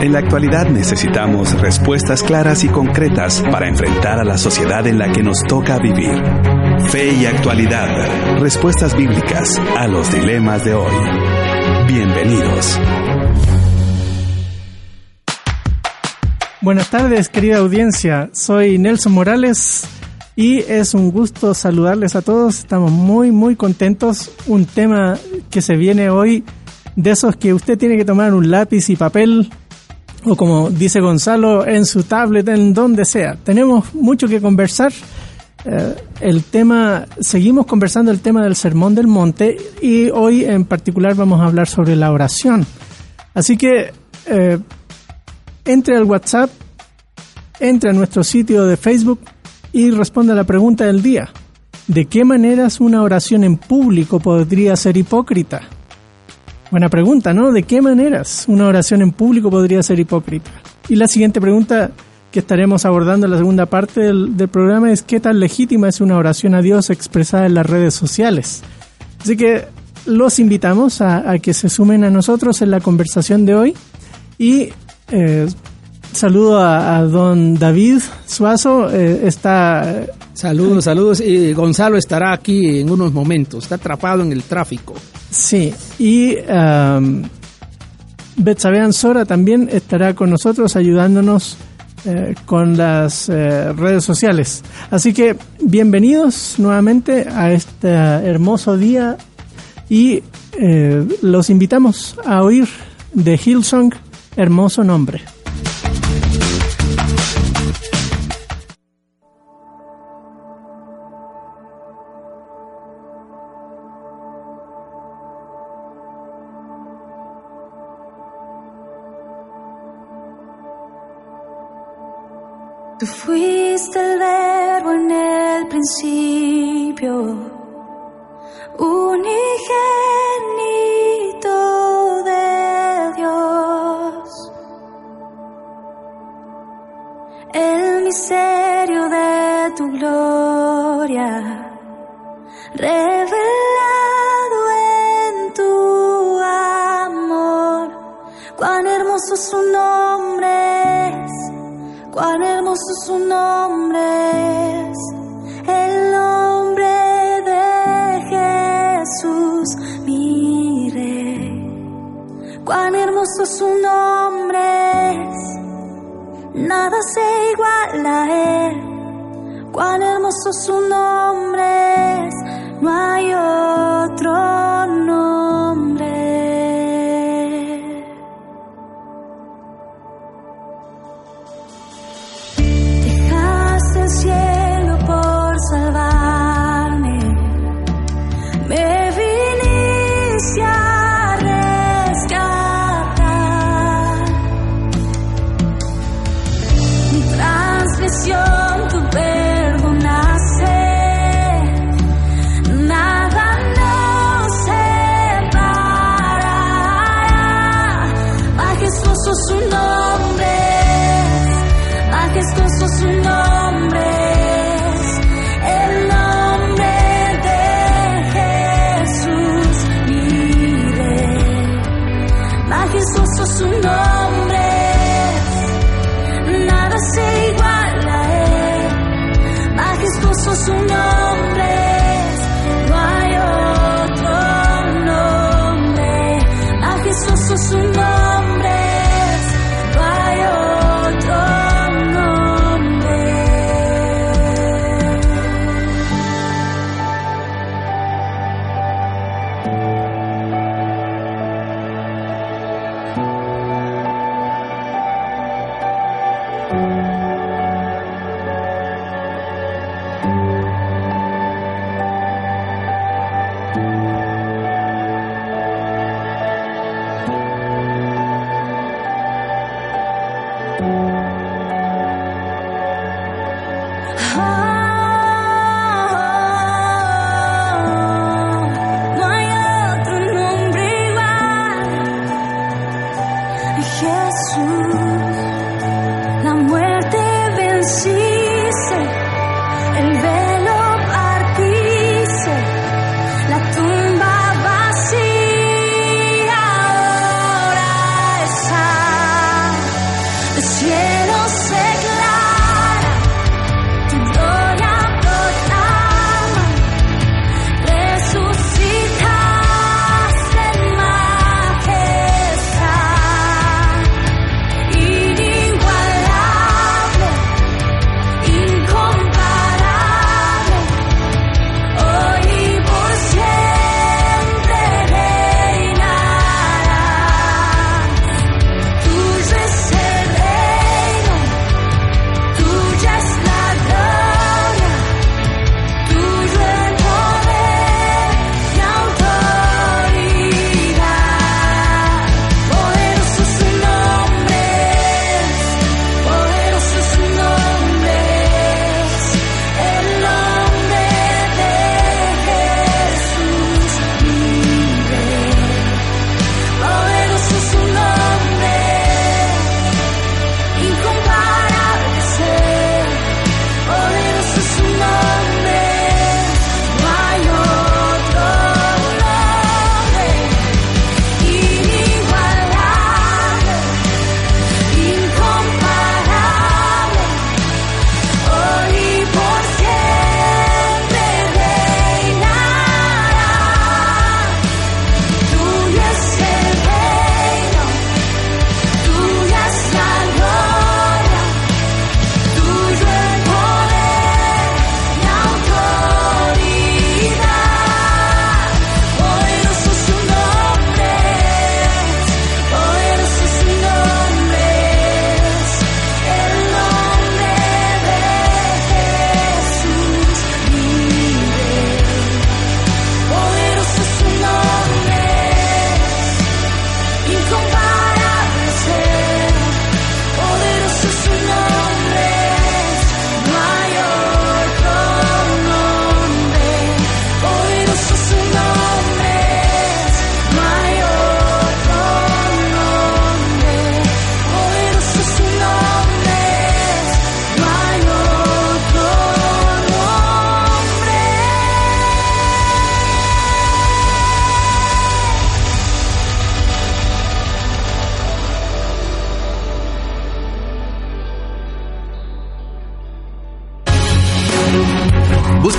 En la actualidad necesitamos respuestas claras y concretas para enfrentar a la sociedad en la que nos toca vivir. Fe y actualidad. Respuestas bíblicas a los dilemas de hoy. Bienvenidos. Buenas tardes, querida audiencia. Soy Nelson Morales y es un gusto saludarles a todos. Estamos muy, muy contentos. Un tema que se viene hoy de esos que usted tiene que tomar un lápiz y papel o como dice Gonzalo, en su tablet, en donde sea. Tenemos mucho que conversar. Eh, el tema, seguimos conversando el tema del Sermón del Monte y hoy en particular vamos a hablar sobre la oración. Así que eh, entre al WhatsApp, entre a nuestro sitio de Facebook y responda a la pregunta del día. ¿De qué maneras una oración en público podría ser hipócrita? Buena pregunta, ¿no? ¿De qué maneras una oración en público podría ser hipócrita? Y la siguiente pregunta que estaremos abordando en la segunda parte del, programa es qué tan legítima es una oración a Dios expresada en las redes sociales. Así que los invitamos a, que se sumen a nosotros en la conversación de hoy y eh, saludo a, don David Suazo, eh, está... Saludos, saludos. Y Gonzalo estará aquí en unos momentos, está atrapado en el tráfico. Sí, y um, Betsabe Sora también estará con nosotros ayudándonos eh, con las eh, redes sociales. Así que bienvenidos nuevamente a este hermoso día y eh, los invitamos a oír de Hillsong, Hermoso Nombre. Fuiste el verbo en el principio, unigénito de Dios. El misterio de tu gloria, revelado hermoso su nombre es, el nombre de Jesús, mi rey. Cuán hermoso su nombre es, nada se iguala a él. Cuán hermoso su nombre es, no hay otro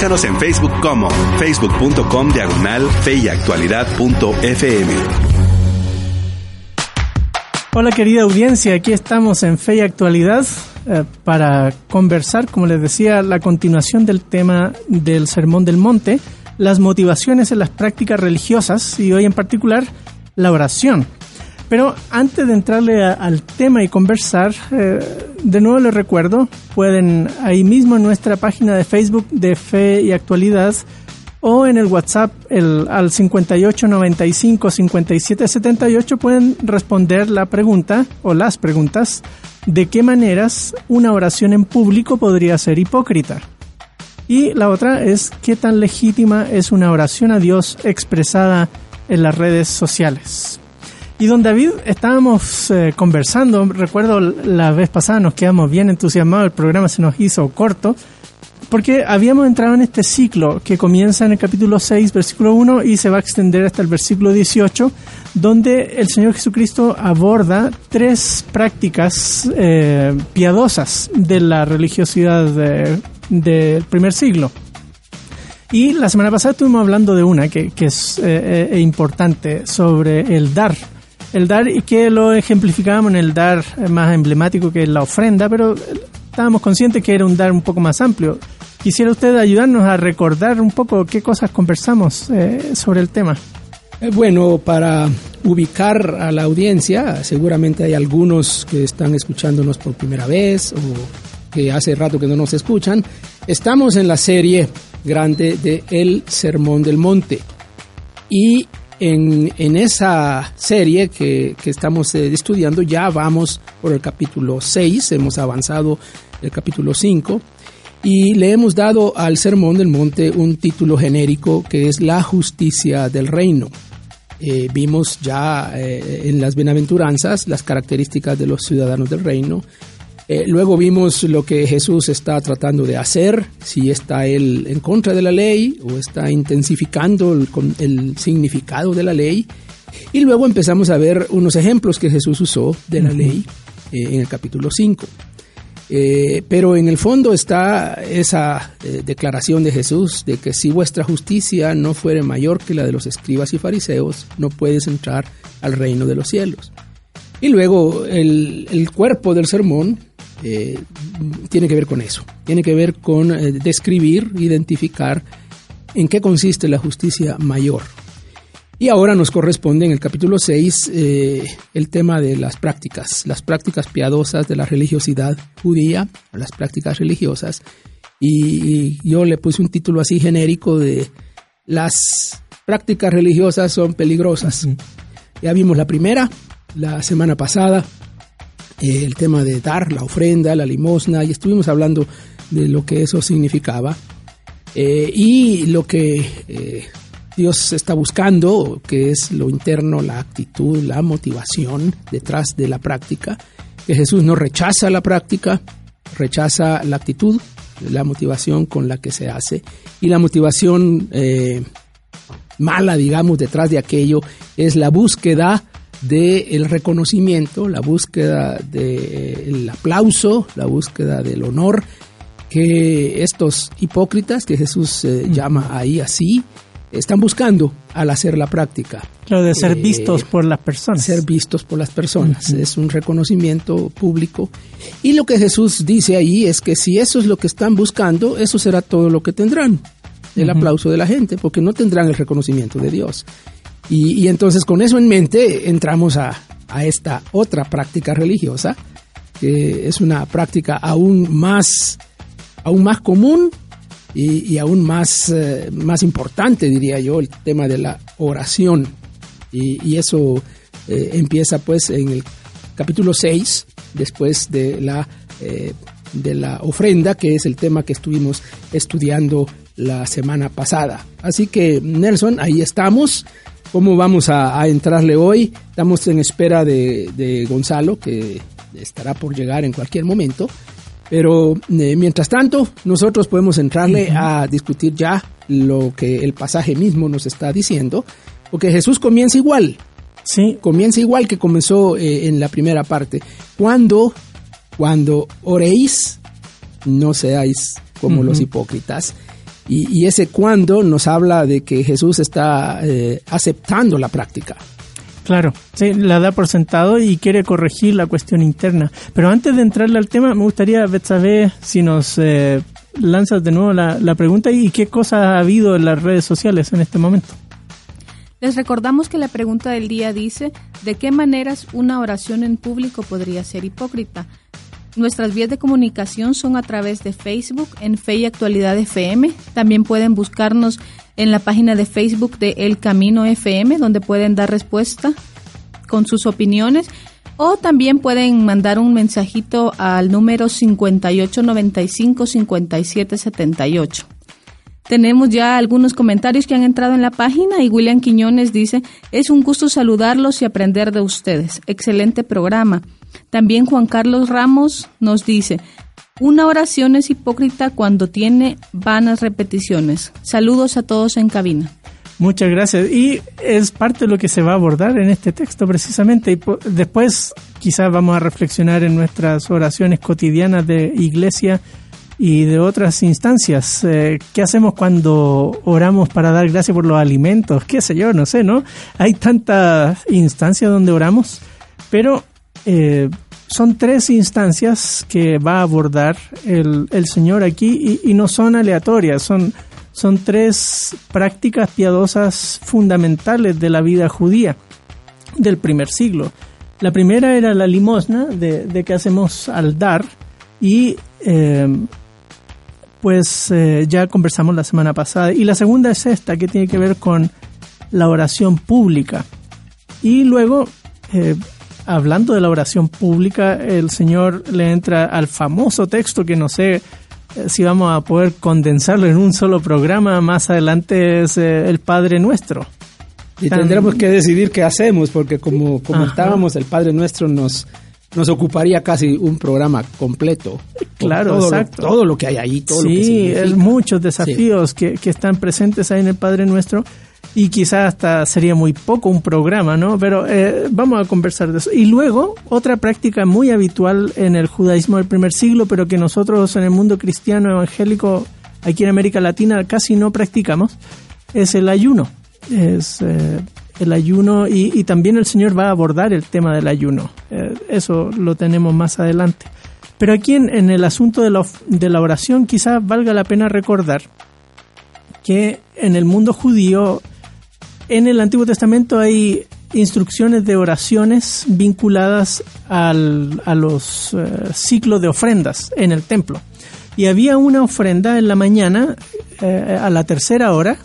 en Facebook como facebook.com diagonal feyactualidad.fm. Hola querida audiencia, aquí estamos en Fe y Actualidad eh, para conversar, como les decía, la continuación del tema del Sermón del Monte, las motivaciones en las prácticas religiosas y hoy en particular la oración. Pero antes de entrarle al tema y conversar, eh, de nuevo les recuerdo, pueden ahí mismo en nuestra página de Facebook de Fe y Actualidad o en el WhatsApp el, al 5895 5778 pueden responder la pregunta o las preguntas de qué maneras una oración en público podría ser hipócrita. Y la otra es qué tan legítima es una oración a Dios expresada en las redes sociales. Y don David, estábamos eh, conversando, recuerdo la vez pasada nos quedamos bien entusiasmados, el programa se nos hizo corto, porque habíamos entrado en este ciclo que comienza en el capítulo 6, versículo 1 y se va a extender hasta el versículo 18, donde el Señor Jesucristo aborda tres prácticas eh, piadosas de la religiosidad del primer siglo. Y la semana pasada estuvimos hablando de una que, es eh, importante sobre el dar el dar y que lo ejemplificábamos en el dar más emblemático que es la ofrenda, pero estábamos conscientes que era un dar un poco más amplio. Quisiera usted ayudarnos a recordar un poco qué cosas conversamos eh, sobre el tema. Eh, bueno, para ubicar a la audiencia, seguramente hay algunos que están escuchándonos por primera vez o que hace rato que no nos escuchan. Estamos en la serie grande de El Sermón del Monte y en, esa serie que, que estamos eh, estudiando ya vamos por el capítulo 6, hemos avanzado el capítulo 5 y le hemos dado al Sermón del Monte un título genérico que es La justicia del reino. Eh, vimos ya eh, en las bienaventuranzas las características de los ciudadanos del reino, eh, luego vimos lo que Jesús está tratando de hacer, si está él en contra de la ley o está intensificando el, el significado de la ley. Y luego empezamos a ver unos ejemplos que Jesús usó de la ley eh, en el capítulo 5. Eh, pero en el fondo está esa declaración de Jesús de que si vuestra justicia no fuere mayor que la de los escribas y fariseos, no puedes entrar al reino de los cielos. Y luego el, el cuerpo del sermón eh, tiene que ver con eso, tiene que ver con eh, describir, identificar en qué consiste la justicia mayor. Y ahora nos corresponde en el capítulo 6 eh, el tema de las prácticas, las prácticas piadosas de la religiosidad judía, las prácticas religiosas. Y, yo le puse un título así genérico de las prácticas religiosas son peligrosas. Ya vimos la primera, la semana pasada, eh, el tema de dar la ofrenda, la limosna, y estuvimos hablando de lo que eso significaba. Eh, y lo que eh, Dios está buscando, que es lo interno, la actitud, la motivación detrás de la práctica, que Jesús no rechaza la práctica, rechaza la actitud, la motivación con la que se hace, y la motivación mala, digamos, detrás de aquello es la búsqueda del reconocimiento, la búsqueda del aplauso, la búsqueda del honor que estos hipócritas, que Jesús eh, llama ahí así, están buscando al hacer la práctica. Lo de ser eh, vistos por las personas. Ser vistos por las personas. Es un reconocimiento público. Y lo que Jesús dice ahí es que si eso es lo que están buscando, eso será todo lo que tendrán. El aplauso de la gente, porque no tendrán el reconocimiento de Dios. Y, entonces con eso en mente entramos a, esta otra práctica religiosa, que es una práctica aún más, aún más común y, aún más, eh, más importante, diría yo, el tema de la oración. Y, eso eh, empieza pues en el capítulo 6, después de la, eh, de la ofrenda, que es el tema que estuvimos estudiando la semana pasada. Así que Nelson, ahí estamos cómo vamos a, entrarle hoy. Estamos en espera de, Gonzalo, que estará por llegar en cualquier momento. Pero eh, mientras tanto, nosotros podemos entrarle a discutir ya lo que el pasaje mismo nos está diciendo, porque Jesús comienza igual. Sí. Comienza igual que comenzó eh, en la primera parte. Cuando, cuando oréis, no seáis como los hipócritas y, ese cuando nos habla de que Jesús está eh, aceptando la práctica. Claro, sí, la da por sentado y quiere corregir la cuestión interna. Pero antes de entrarle al tema, me gustaría, saber si nos eh, lanzas de nuevo la, la pregunta y qué cosas ha habido en las redes sociales en este momento. Les recordamos que la pregunta del día dice, ¿de qué maneras una oración en público podría ser hipócrita? Nuestras vías de comunicación son a través de Facebook en Fe y Actualidad FM. También pueden buscarnos en la página de Facebook de El Camino FM, donde pueden dar respuesta con sus opiniones. O también pueden mandar un mensajito al número 5895-5778. Tenemos ya algunos comentarios que han entrado en la página y William Quiñones dice, es un gusto saludarlos y aprender de ustedes. Excelente programa. También Juan Carlos Ramos nos dice, una oración es hipócrita cuando tiene vanas repeticiones. Saludos a todos en cabina. Muchas gracias. Y es parte de lo que se va a abordar en este texto precisamente. Y después quizás vamos a reflexionar en nuestras oraciones cotidianas de iglesia y de otras instancias. Eh, ¿Qué hacemos cuando oramos para dar gracias por los alimentos? ¿Qué sé yo? No sé, ¿no? Hay tantas instancias donde oramos, pero eh, son tres instancias que va a abordar el, Señor aquí y, no son aleatorias, son, son tres prácticas piadosas fundamentales de la vida judía del primer siglo. La primera era la limosna, de, de que hacemos al dar, y eh, pues eh, ya conversamos la semana pasada. Y la segunda es esta, que tiene que ver con la oración pública. Y luego, hablando de la oración pública, el Señor le entra al famoso texto que no sé eh, si vamos a poder condensarlo en un solo programa, más adelante es eh, el Padre Nuestro. Y tendremos que decidir qué hacemos, porque como comentábamos, el Padre Nuestro nos, nos ocuparía casi un programa completo. Claro, todo exacto. Lo, todo lo que hay ahí, todo lo que Sí, muchos desafíos que, que están presentes ahí en el Padre Nuestro y quizás hasta sería muy poco un programa, ¿no? Pero eh, vamos a conversar de eso. Y luego, otra práctica muy habitual en el judaísmo del primer siglo, pero que nosotros en el mundo cristiano evangélico aquí en América Latina casi no practicamos, es el ayuno. Es eh, el ayuno y, también el Señor va a abordar el tema del ayuno. Eh, eso lo tenemos más adelante. Pero aquí en, en el asunto de la, de la oración quizás valga la pena recordar que en el mundo judío, en el Antiguo Testamento hay instrucciones de oraciones vinculadas al, a los uh, ciclos de ofrendas en el templo. Y había una ofrenda en la mañana eh, a la tercera hora,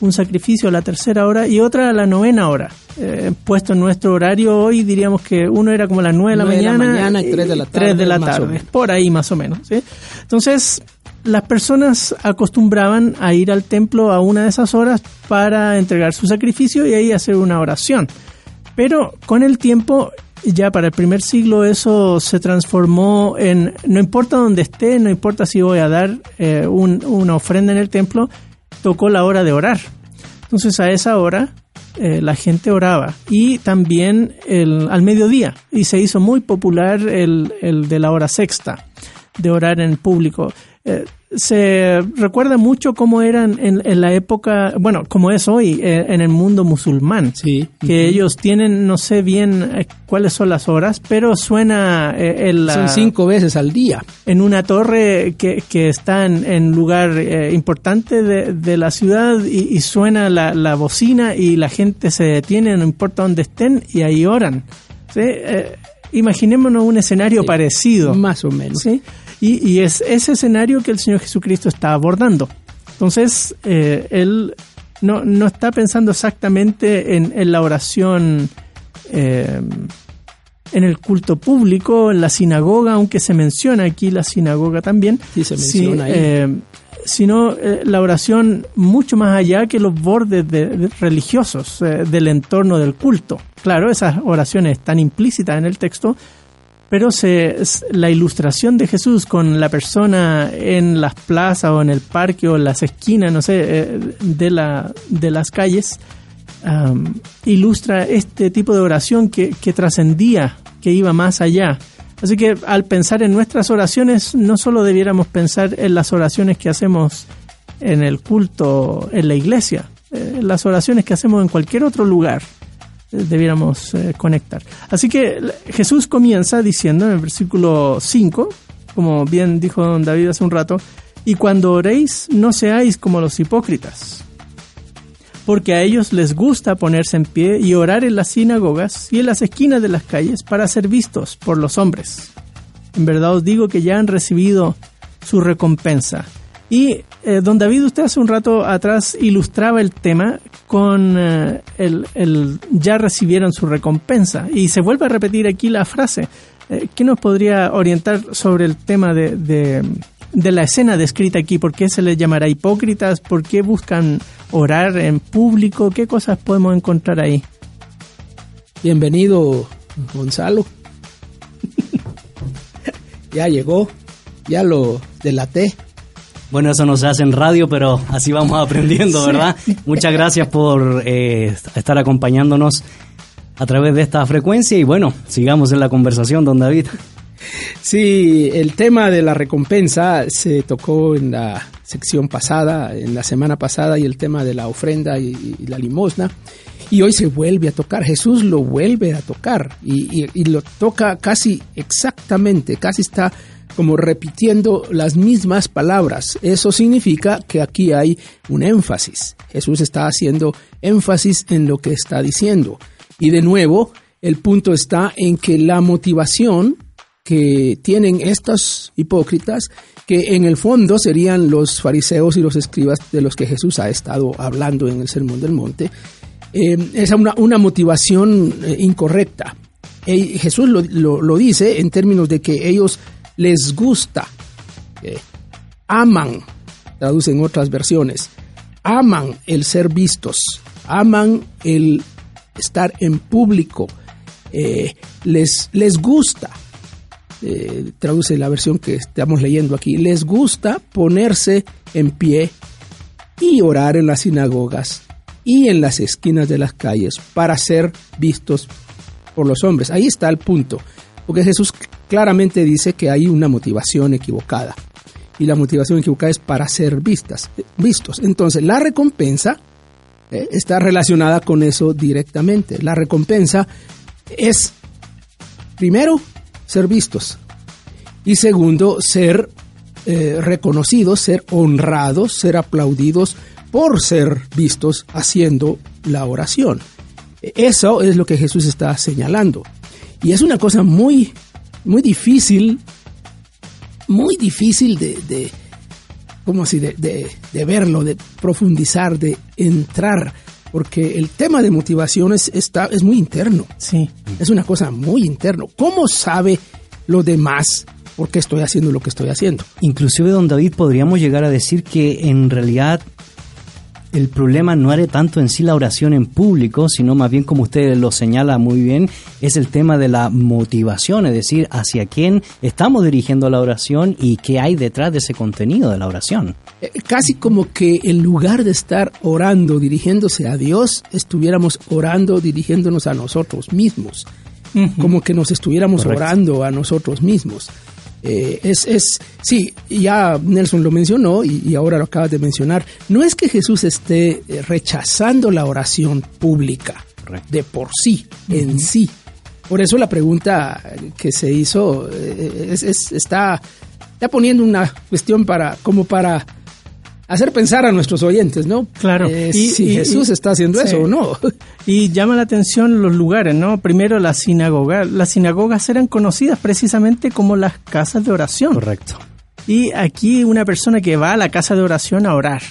un sacrificio a la tercera hora y otra a la novena hora. Eh, puesto en nuestro horario hoy diríamos que uno era como a las nueve de la mañana, de la mañana y tres de la tarde. De la tarde por ahí más o menos. ¿sí? Entonces, las personas acostumbraban a ir al templo a una de esas horas para entregar su sacrificio y ahí hacer una oración. Pero con el tiempo, ya para el primer siglo, eso se transformó en, no importa dónde esté, no importa si voy a dar eh, un, una ofrenda en el templo, tocó la hora de orar. Entonces a esa hora eh, la gente oraba y también el, al mediodía y se hizo muy popular el de la hora sexta de orar en público. Eh, se recuerda mucho cómo eran en, en, la época, bueno, como es hoy eh, en el mundo musulmán, sí. que uh -huh. ellos tienen, no sé bien eh, cuáles son las horas, pero suena el, son cinco veces al día en una torre que, que está en, en lugar importante de, de, la ciudad y, y suena la, la, bocina y la gente se detiene, no importa dónde estén y ahí oran. ¿sí? Imaginémonos un escenario sí, parecido, más o menos. ¿sí? Y, y, es ese escenario que el Señor Jesucristo está abordando. Entonces, eh, Él no, no, está pensando exactamente en, en la oración, eh, en el culto público, en la sinagoga, aunque se menciona aquí la sinagoga también. Sí, se menciona sí, eh, sino eh, la oración mucho más allá que los bordes de, de religiosos eh, del entorno del culto. Claro, esas oraciones están implícitas en el texto, pero se, la ilustración de Jesús con la persona en las plazas o en el parque o en las esquinas, no sé, eh, de, la, de las calles, um, ilustra este tipo de oración que, que trascendía, que iba más allá. Así que al pensar en nuestras oraciones, no solo debiéramos pensar en las oraciones que hacemos en el culto, en la iglesia, eh, las oraciones que hacemos en cualquier otro lugar, debiéramos eh, conectar. Así que Jesús comienza diciendo en el versículo 5, como bien dijo don David hace un rato, y cuando oréis no seáis como los hipócritas, porque a ellos les gusta ponerse en pie y orar en las sinagogas y en las esquinas de las calles para ser vistos por los hombres. En verdad os digo que ya han recibido su recompensa. Y eh, don David, usted hace un rato atrás ilustraba el tema con eh, el, el, ya recibieron su recompensa. Y se vuelve a repetir aquí la frase. Eh, ¿Qué nos podría orientar sobre el tema de, de, de, la escena descrita aquí? ¿Por qué se les llamará hipócritas? ¿Por qué buscan orar en público? ¿Qué cosas podemos encontrar ahí? Bienvenido, Gonzalo. ya llegó, ya lo delaté. Bueno, eso no se hace en radio, pero así vamos aprendiendo, ¿verdad? Sí. Muchas gracias por eh, estar acompañándonos a través de esta frecuencia y bueno, sigamos en la conversación, don David. Sí, el tema de la recompensa se tocó en la sección pasada, en la semana pasada, y el tema de la ofrenda y, y la limosna. Y hoy se vuelve a tocar, Jesús lo vuelve a tocar y, y, y lo toca casi exactamente, casi está como repitiendo las mismas palabras. Eso significa que aquí hay un énfasis. Jesús está haciendo énfasis en lo que está diciendo. Y de nuevo, el punto está en que la motivación que tienen estos hipócritas, que en el fondo serían los fariseos y los escribas de los que Jesús ha estado hablando en el Sermón del Monte, eh, es una, motivación eh, incorrecta. Jesús lo dice en términos de que ellos les gusta, aman, traducen otras versiones, aman el ser vistos, aman el estar en público, eh, les, les gusta, eh, traduce la versión que estamos leyendo aquí, les gusta ponerse en pie y orar en las sinagogas y en las esquinas de las calles para ser vistos por los hombres. Ahí está el punto, porque Jesús claramente dice que hay una motivación equivocada y la motivación equivocada es para ser vistas, vistos. Entonces, la recompensa eh, está relacionada con eso directamente. La recompensa es, primero, ser vistos y segundo, ser eh, reconocidos, ser honrados, ser aplaudidos por ser vistos haciendo la oración. Eso es lo que Jesús está señalando. Y es una cosa muy, muy difícil, muy difícil de, de ¿cómo así? De, de- de verlo, de profundizar, de entrar, porque el tema de motivación es, está, es muy interno. Sí. Es una cosa muy interno. ¿Cómo sabe lo demás por qué estoy haciendo lo que estoy haciendo? Inclusive, don David, podríamos llegar a decir que en realidad el problema no era tanto en sí la oración en público, sino más bien, como usted lo señala muy bien, es el tema de la motivación, es decir, hacia quién estamos dirigiendo la oración y qué hay detrás de ese contenido de la oración. Eh, Casi como que en lugar de estar orando, dirigiéndose a Dios, estuviéramos orando, dirigiéndonos a nosotros mismos. Como que nos estuviéramos Correcto. orando a nosotros mismos. Eh, es, es, sí, ya Nelson lo mencionó y, y ahora lo acabas de mencionar. No es que Jesús esté eh, rechazando la oración pública Correcto. de por sí, en sí. Por eso la pregunta que se hizo eh, es- es- está, está poniendo una cuestión para, como para hacer pensar a nuestros oyentes, ¿no? Claro. Eh, Y- si y- Jesús y- está haciendo sí. eso o no. Y llama la atención los lugares, ¿no? Primero la sinagoga. Las sinagogas eran conocidas precisamente como las casas de oración. Correcto. Y aquí una persona que va a la casa de oración a orar,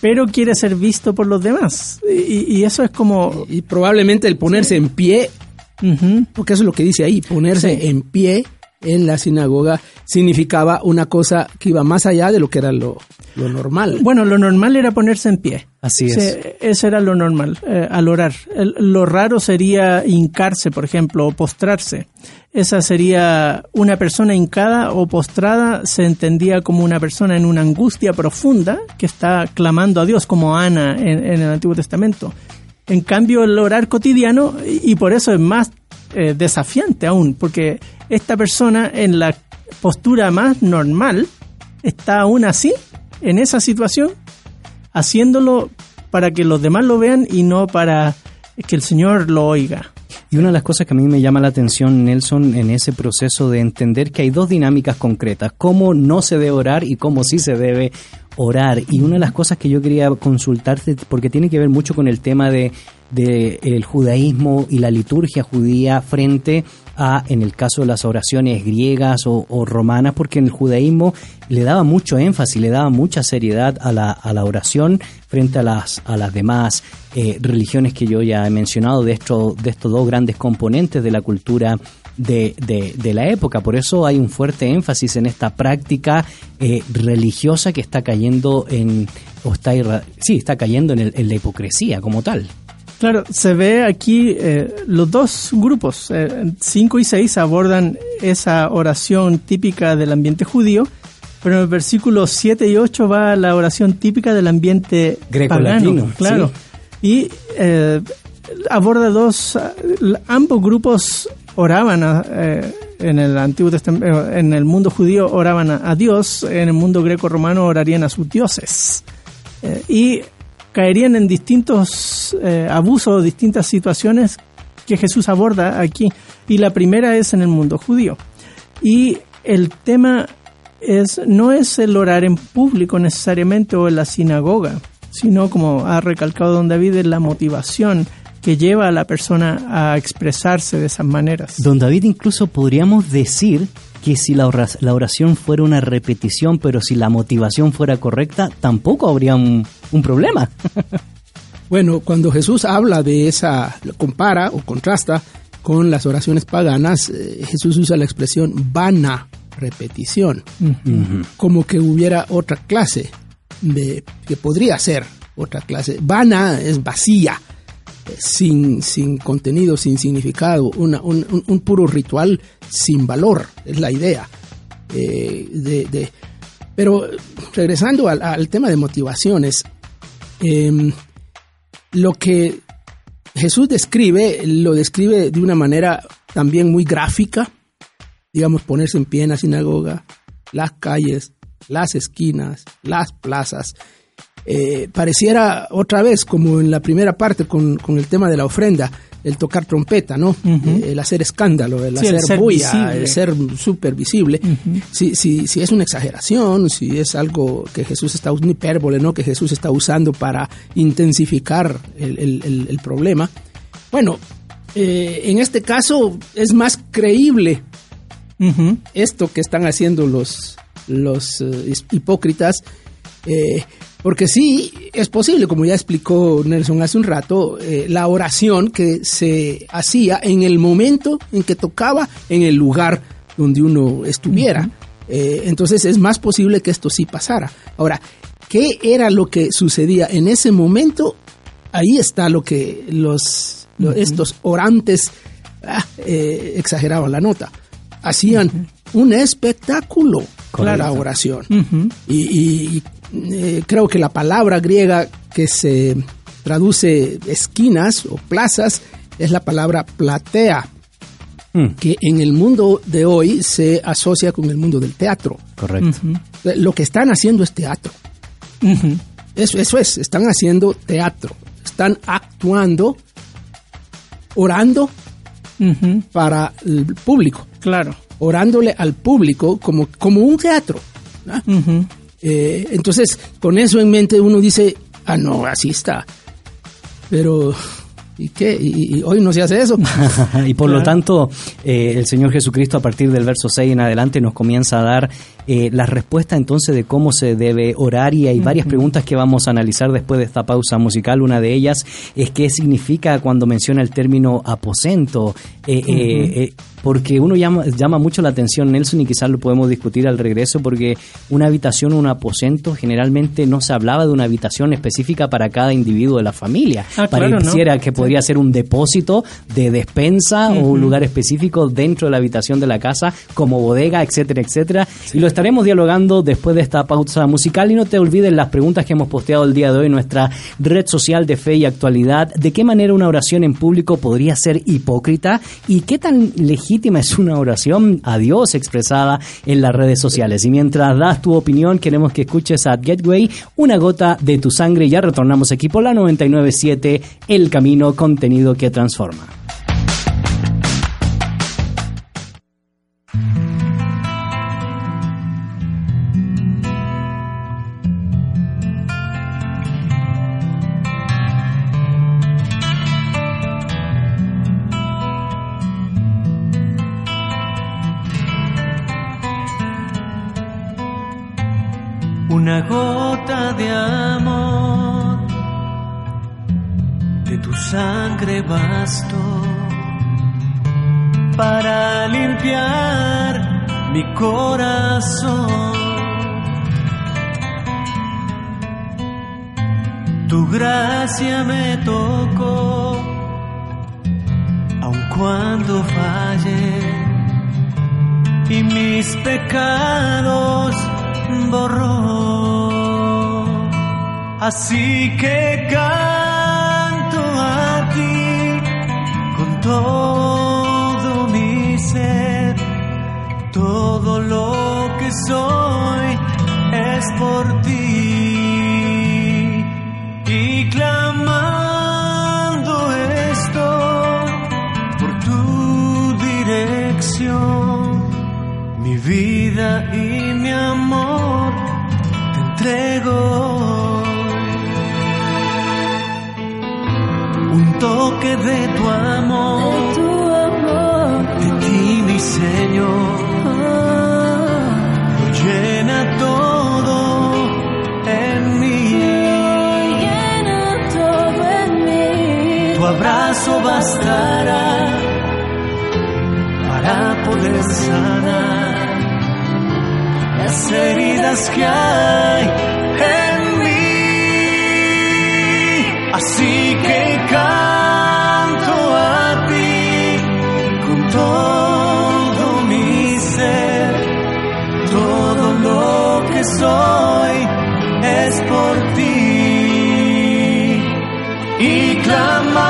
pero quiere ser visto por los demás. Y, y eso es como... Y probablemente el ponerse en pie, porque eso es lo que dice ahí, ponerse Sí. en pie en la sinagoga significaba una cosa que iba más allá de lo que era lo, lo normal. Bueno, lo normal era ponerse en pie. Así Sí, es. Eso era lo normal, eh, al orar. El- lo raro sería hincarse, por ejemplo, o postrarse. Esa sería una persona hincada o postrada, se entendía como una persona en una angustia profunda que está clamando a Dios, como Ana en, en el Antiguo Testamento. En cambio, el orar cotidiano, y por eso es más eh, desafiante aún, porque esta persona en la postura más normal está aún así, en esa situación, haciéndolo para que los demás lo vean y no para que el Señor lo oiga. Y una de las cosas que a mí me llama la atención, Nelson, en ese proceso de entender que hay dos dinámicas concretas, cómo no se debe orar y cómo sí se debe orar. Y una de las cosas que yo quería consultarte, porque tiene que ver mucho con el tema de, de el judaísmo y la liturgia judía frente a, en el caso de las oraciones griegas o, romanas, porque en el judaísmo le daba mucho énfasis, le daba mucha seriedad a la, a la oración frente a las, a las demás eh, religiones que yo ya he mencionado, de, esto, de estos dos grandes componentes de la cultura de, de, de la época. Por eso hay un fuerte énfasis en esta práctica eh, religiosa que está cayendo en, o está, sí, está cayendo en, el- en la hipocresía como tal. Claro, se ve aquí eh, los dos grupos, 5 y 6, abordan esa oración típica del ambiente judío, pero en el versículo 7 y 8 va la oración típica del ambiente Greco-latino, claro. Y eh, aborda dos, ambos grupos oraban a, eh, en el Antiguo Testamento, en el mundo judío oraban a, a Dios, en el mundo greco-romano orarían a sus dioses. Eh, y caerían en distintos eh, abusos, distintas situaciones que Jesús aborda aquí. Y la primera es en el mundo judío. Y el tema es no es el orar en público necesariamente o en la sinagoga, sino como ha recalcado don David, es la motivación que lleva a la persona a expresarse de esas maneras. Don David, incluso podríamos decir que si la ora- la oración fuera una repetición, pero si la motivación fuera correcta, tampoco habría un, un problema. Bueno, cuando Jesús habla de esa, compara o contrasta con las oraciones paganas, eh, Jesús usa la expresión vana repetición, como que hubiera otra clase de que podría ser otra clase. Vana es vacía, sin, sin contenido, sin significado, un, puro ritual sin valor, es la idea. Eh, de, pero regresando al, tema de motivaciones, em, lo que Jesús describe, lo describe de una manera también muy gráfica, digamos, ponerse en pie en la sinagoga, las calles, las esquinas, las plazas, eh, pareciera otra vez como en la primera parte con, el tema de la ofrenda, el tocar trompeta, ¿no? Eh, el hacer escándalo, el hacer bulla, el ser súper visible. si, si, si, es una exageración, si es algo que Jesús está usando, hipérbole, ¿no? Que Jesús está usando para intensificar el, problema. Bueno, eh, en este caso es más creíble esto que están haciendo los, los hipócritas. Porque sí, es posible, como ya explicó Nelson hace un rato, eh, la oración que se hacía en el momento en que tocaba, en el lugar donde uno estuviera. Eh, entonces es más posible que esto sí pasara. Ahora, ¿qué era lo que sucedía en ese momento? Ahí está lo que los, estos orantes ah, eh, exageraban la nota. Hacían un espectáculo con la oración. y, eh, creo que la palabra griega que se traduce esquinas o plazas es la palabra platea, hmm. que en el mundo de hoy se asocia con el mundo del teatro. Correcto. Lo que están haciendo es teatro. eso, eso es, están haciendo teatro. Están actuando, orando para el público. Claro. Orándole al público como, como un teatro. Eh, entonces, con eso en mente uno dice, ah, no, así está. Pero ¿Y qué? ¿Y, hoy no se hace eso? y por lo tanto, eh, el Señor Jesucristo a partir del verso 6 en adelante nos comienza a dar eh, la respuesta entonces de cómo se debe orar y hay varias preguntas que vamos a analizar después de esta pausa musical. Una de ellas es qué significa cuando menciona el término aposento. Eh, porque uno llama, llama mucho la atención, Nelson, y quizás lo podemos discutir al regreso, porque una habitación o un aposento generalmente no se hablaba de una habitación específica para cada individuo de la familia. Ah, Pareciera que podría ser un depósito de despensa o un lugar específico dentro de la habitación de la casa, como bodega, etcétera, etcétera. Y lo estaremos dialogando después de esta pausa musical. Y no te olvides las preguntas que hemos posteado el día de hoy en nuestra red social de fe y actualidad. ¿De qué manera una oración en público podría ser hipócrita? ¿Y qué tan legítima es una oración a Dios expresada en las redes sociales. Y mientras das tu opinión, queremos que escuches a Getway, una gota de tu sangre. Ya retornamos aquí por la 997, El Camino, contenido que transforma. Sangre para limpiar mi corazón. Tu gracia me tocó, aun cuando falle y mis pecados borró. Así que todo mi ser, todo lo que soy es por ti. Y clamando esto por tu dirección, mi vida toque de tu amor, de, ti mi Señor, llena todo en mí. Llena todo abrazo bastará para poder sanar las heridas que hay en mí. Así que canto que soy es por ti. Y clamando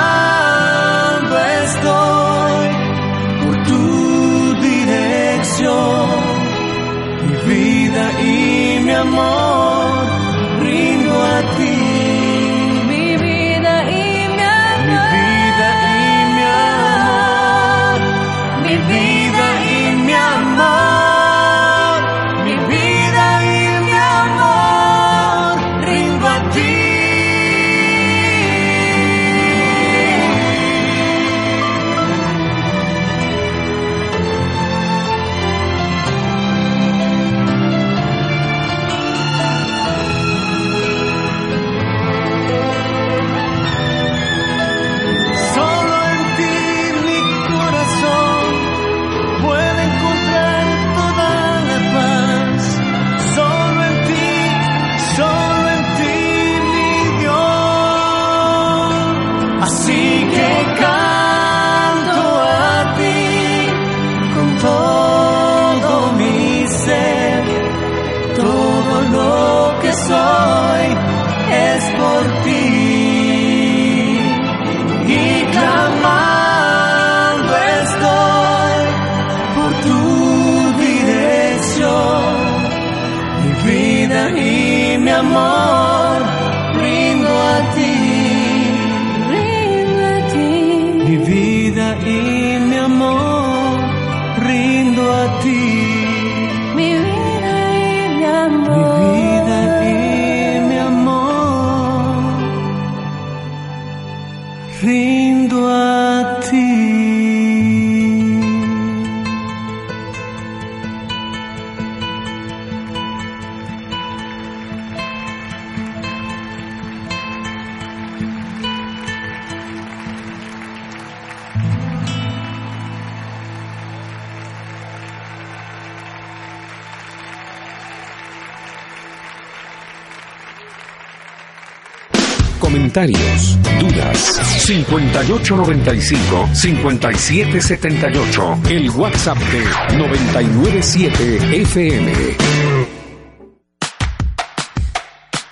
Comentarios, dudas. 5895-5778. El WhatsApp de 997 FM.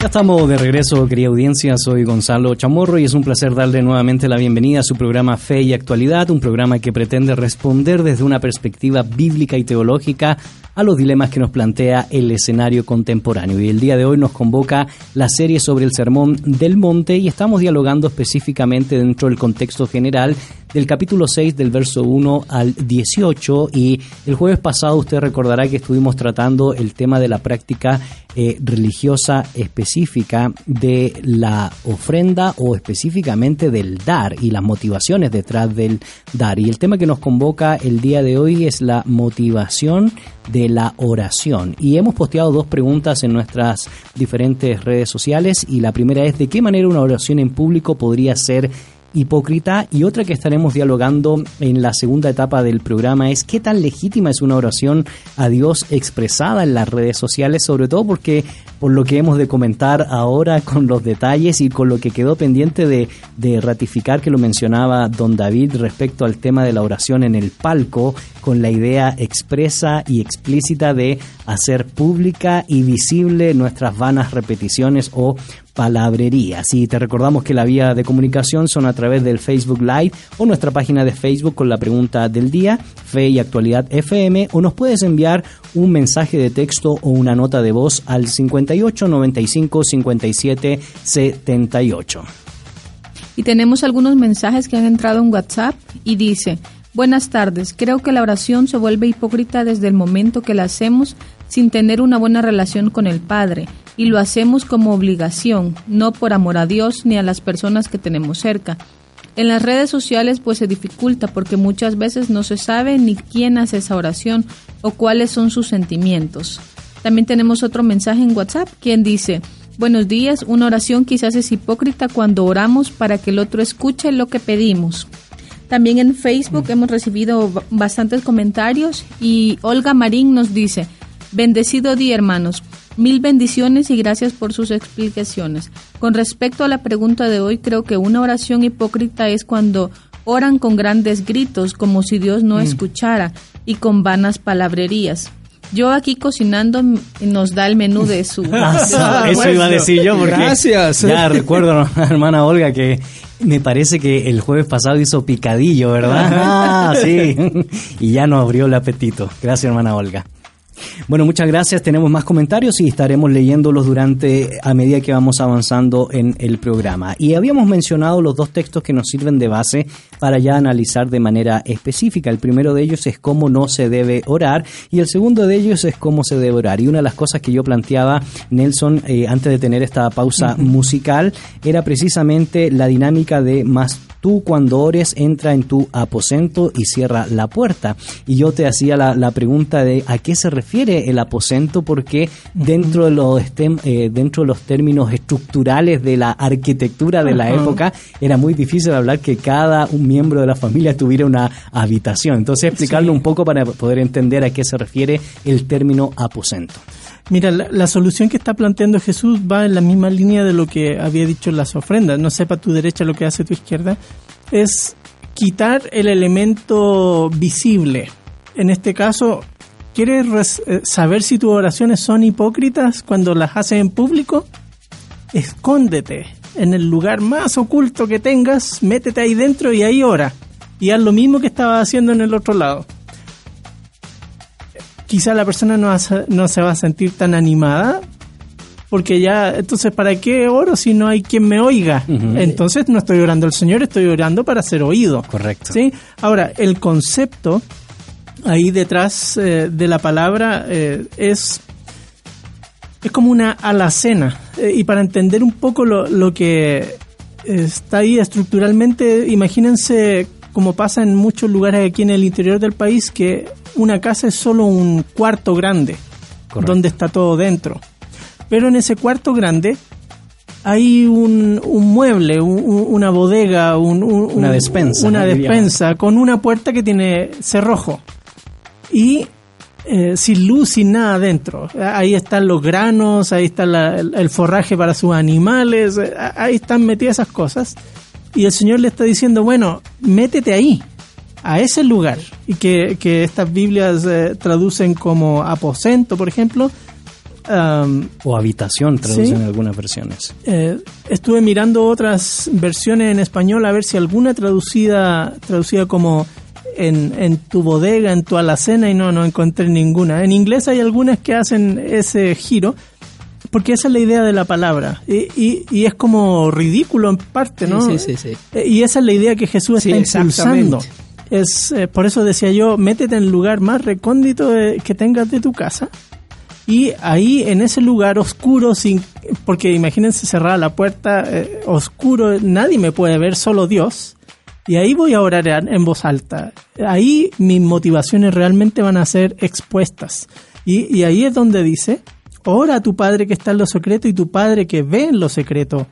Ya estamos de regreso, querida audiencia. Soy Gonzalo Chamorro y es un placer darle nuevamente la bienvenida a su programa Fe y Actualidad, un programa que pretende responder desde una perspectiva bíblica y teológica a los dilemas que nos plantea el escenario contemporáneo. Y el día de hoy nos convoca la serie sobre el Sermón del Monte y estamos dialogando específicamente dentro del contexto general del capítulo 6 del verso 1 al 18 y el jueves pasado usted recordará que estuvimos tratando el tema de la práctica eh, religiosa específica de la ofrenda o específicamente del dar y las motivaciones detrás del dar. Y el tema que nos convoca el día de hoy es la motivación de la oración. Y hemos posteado dos preguntas en nuestras diferentes redes sociales y la primera es de qué manera una oración en público podría ser hipócrita. Y otra que estaremos dialogando en la segunda etapa del programa es qué tan legítima es una oración a Dios expresada en las redes sociales, sobre todo porque por lo que hemos de comentar ahora con los detalles y con lo que quedó pendiente de, de ratificar que lo mencionaba don David respecto al tema de la oración en el palco, con la idea expresa y explícita de hacer pública y visible nuestras vanas repeticiones o palabrerías. Y te recordamos que la vía de comunicación son a través del Facebook Live o nuestra página de Facebook con la pregunta del día, Fe y Actualidad FM, o nos puedes enviar un mensaje de texto o una nota de voz al 58 95 57 78. Y tenemos algunos mensajes que han entrado en WhatsApp y dice, buenas tardes, creo que la oración se vuelve hipócrita desde el momento que la hacemos sin tener una buena relación con el Padre y lo hacemos como obligación, no por amor a Dios ni a las personas que tenemos cerca. En las redes sociales pues se dificulta porque muchas veces no se sabe ni quién hace esa oración o cuáles son sus sentimientos. También tenemos otro mensaje en WhatsApp quien dice, Buenos días, una oración quizás es hipócrita cuando oramos para que el otro escuche lo que pedimos. También en Facebook hemos recibido ba- bastantes comentarios y Olga Marín nos dice, bendecido día hermanos, mil bendiciones y gracias por sus explicaciones. Con respecto a la pregunta de hoy, creo que una oración hipócrita es cuando oran con grandes gritos como si Dios no escuchara y con vanas palabrerías. Yo aquí cocinando nos da el menú de su... de su Ah, Eso iba a decir yo porque Gracias. ya recuerdo, hermana Olga, que me parece que el jueves pasado hizo picadillo, ¿verdad? Ah, sí. Y ya nos abrió el apetito. Gracias, hermana Olga. Bueno, muchas gracias. Tenemos más comentarios y estaremos leyéndolos durante a medida que vamos avanzando en el programa. Y habíamos mencionado los dos textos que nos sirven de base para ya analizar de manera específica. El primero de ellos es cómo no se debe orar y el segundo de ellos es cómo se debe orar. Y una de las cosas que yo planteaba, Nelson, eh, antes de tener esta pausa musical, era precisamente la dinámica de más tú cuando ores entra en tu aposento y cierra la puerta. Y yo te hacía la, la pregunta de a qué se refiere el aposento, porque dentro de los estem- eh, dentro de los términos estructurales de la arquitectura de la época era muy difícil hablar que cada un miembro de la familia tuviera una habitación. Entonces explicarlo un poco para poder entender a qué se refiere el término aposento. Mira, la, solución que está planteando Jesús va en la misma línea de lo que había dicho en las ofrendas. No sepa tu derecha lo que hace tu izquierda. Es quitar el elemento visible. En este caso, ¿quieres res- eh, saber si tus oraciones son hipócritas cuando las haces en público? Escóndete en el lugar más oculto que tengas, métete ahí dentro y ahí ora. Y haz lo mismo que estabas haciendo en el otro lado quizá la persona no, se- no se va a sentir tan animada porque ya, entonces, ¿para qué oro si no hay quien me oiga? Entonces no estoy orando al Señor, estoy orando para ser oído. Correcto. ¿sí? Ahora, el concepto ahí detrás eh, de la palabra eh, es, es como una alacena. Eh, y para entender un poco lo, lo que está ahí estructuralmente, imagínense como pasa en muchos lugares aquí en el interior del país, que una casa es solo un cuarto grande, Correcto. donde está todo dentro. Pero en ese cuarto grande hay un, un mueble, un- un- una bodega, un- un- Una un- despensa, Una despensa con una puerta que tiene cerrojo. Y eh, sin luz, sin nada adentro. Ahí están los granos, ahí está la- el, el forraje para sus animales, eh, ahí están metidas esas cosas. Y el Señor le está diciendo, bueno, métete ahí, a ese lugar. Y que, que estas Biblias eh, traducen como aposento, por ejemplo. Am, O habitación, traducen Sí. algunas versiones. eh, estuve mirando otras versiones en español a ver si alguna traducida traducida como en, en tu bodega, en tu alacena y no, no encontré ninguna. En inglés hay algunas que hacen ese giro porque esa es la idea de la palabra y, y- y es como ridículo en parte, ¿no? Sí, sí, sí. Eh, Y esa es la idea que Jesús está impulsando. Es, eh, por eso decía yo, métete en el lugar más recóndito de- que tengas de tu casa y ahí en ese lugar oscuro, sin porque imagínense cerrar la puerta, eh, oscuro, nadie me puede ver, solo Dios. Y ahí voy a orar en en voz alta. Ahí mis motivaciones realmente van a ser expuestas. Y, y ahí es donde dice, ora a tu Padre que está en lo secreto y tu Padre que ve en lo secreto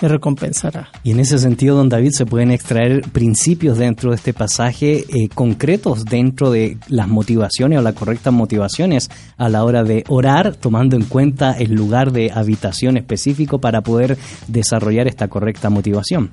te recompensará. Y en ese sentido, don David, se pueden extraer principios dentro de este pasaje eh, concretos dentro de las motivaciones o las correctas motivaciones a la hora de orar, tomando en cuenta el lugar de habitación específico para poder desarrollar esta correcta motivación.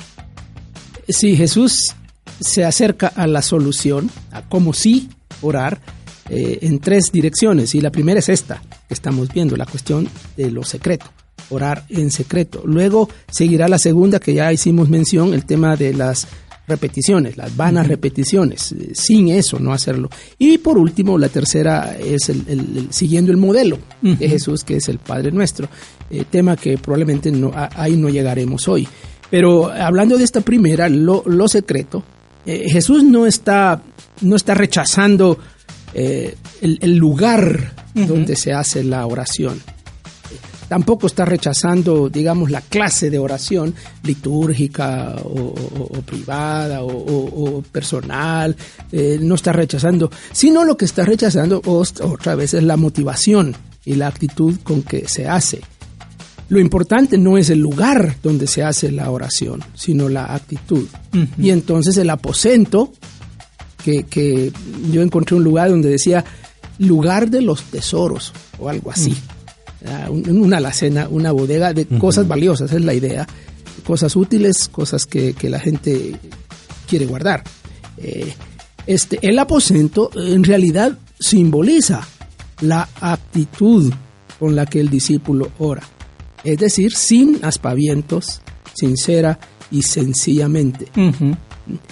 Sí, Jesús se acerca a la solución, a cómo sí orar, eh, en tres direcciones. Y la primera es esta, que estamos viendo, la cuestión de lo secreto, orar en secreto. Luego seguirá la segunda, que ya hicimos mención, el tema de las repeticiones, las vanas repeticiones, eh, sin eso, no hacerlo. Y por último, la tercera es el, el- el- siguiendo el modelo de Jesús, que es el Padre Nuestro, eh, tema que probablemente no, a- ahí no llegaremos hoy. Pero hablando de esta primera, lo, lo secreto, eh, Jesús no está, no está rechazando eh, el, el lugar donde se hace la oración. Tampoco está rechazando, digamos, la clase de oración litúrgica o, o- o privada o, personal. eh, no está rechazando, sino lo que está rechazando otra vez es la motivación y la actitud con que se hace. Lo importante no es el lugar donde se hace la oración, sino la actitud. Y entonces el aposento, que, que, yo encontré un lugar donde decía lugar de los tesoros o algo así. En una alacena, una bodega de cosas valiosas, es la idea. Cosas útiles, cosas que, que la gente quiere guardar. Eh, este, el aposento en realidad simboliza la actitud con la que el discípulo ora, es decir, sin aspavientos, sincera y sencillamente.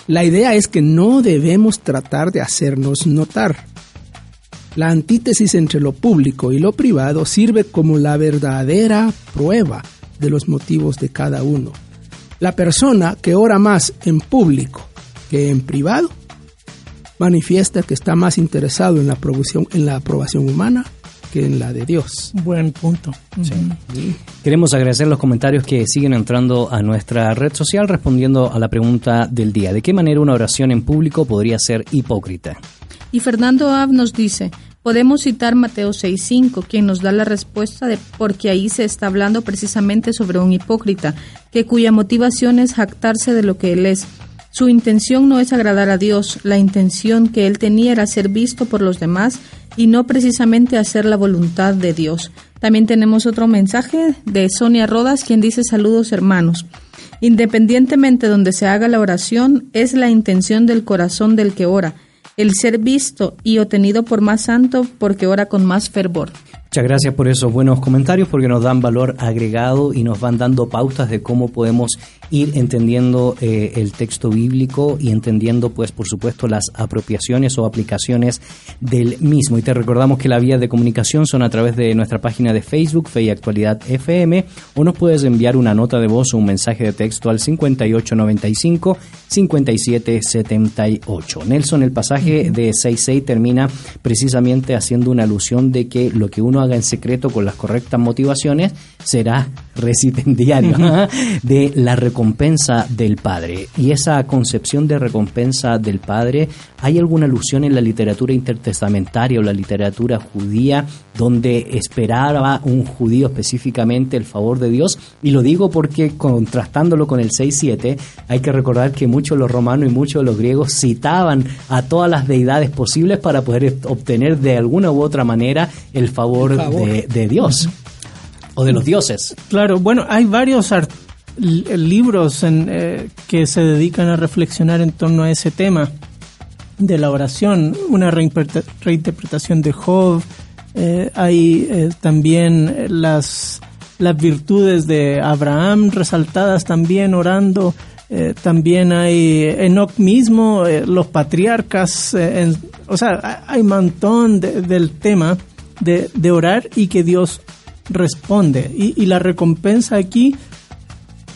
La idea es que no debemos tratar de hacernos notar. La antítesis entre lo público y lo privado sirve como la verdadera prueba de los motivos de cada uno. La persona que ora más en público que en privado manifiesta que está más interesado en la en la aprobación humana que en la de Dios. Buen punto. Queremos agradecer los comentarios que siguen entrando a nuestra red social respondiendo a la pregunta del día. ¿De qué manera una oración en público podría ser hipócrita? Y Fernando Ab nos dice, podemos citar Mateo 6.5, quien nos da la respuesta de porque ahí se está hablando precisamente sobre un hipócrita, que cuya motivación es jactarse de lo que él es su intención no es agradar a Dios, la intención que él tenía era ser visto por los demás y no precisamente hacer la voluntad de Dios. También tenemos otro mensaje de Sonia Rodas, quien dice saludos hermanos. Independientemente donde se haga la oración, es la intención del corazón del que ora, el ser visto y obtenido por más santo porque ora con más fervor. Muchas gracias por esos buenos comentarios porque nos dan valor agregado y nos van dando pautas de cómo podemos ir entendiendo eh, el texto bíblico y entendiendo, pues, por supuesto, las apropiaciones o aplicaciones del mismo. Y te recordamos que la vía de comunicación son a través de nuestra página de Facebook, Fe y Actualidad FM, o nos puedes enviar una nota de voz o un mensaje de texto al 5895 5778. Nelson, el pasaje de 66 termina precisamente haciendo una alusión de que lo que uno haga en secreto con las correctas motivaciones será recipiendario de la recompensa del Padre. Y esa concepción de recompensa del Padre, ¿hay alguna alusión en la literatura intertestamentaria o la literatura judía donde esperaba un judío específicamente el favor de Dios? Y lo digo porque contrastándolo con el 6-7, hay que recordar que muchos de los romanos y muchos de los griegos citaban a todas las deidades posibles para poder obtener de alguna u otra manera el favor, De, Dios o de los dioses. Claro, bueno, hay varios libros en, eh, que se dedican a reflexionar en torno a ese tema de la oración, una reinterpretación de Job, eh, hay eh, también las, las virtudes de Abraham resaltadas también orando, también hay Enoch mismo, los patriarcas, o sea, hay montón del tema de, de, orar y que Dios responde. Y, y la recompensa aquí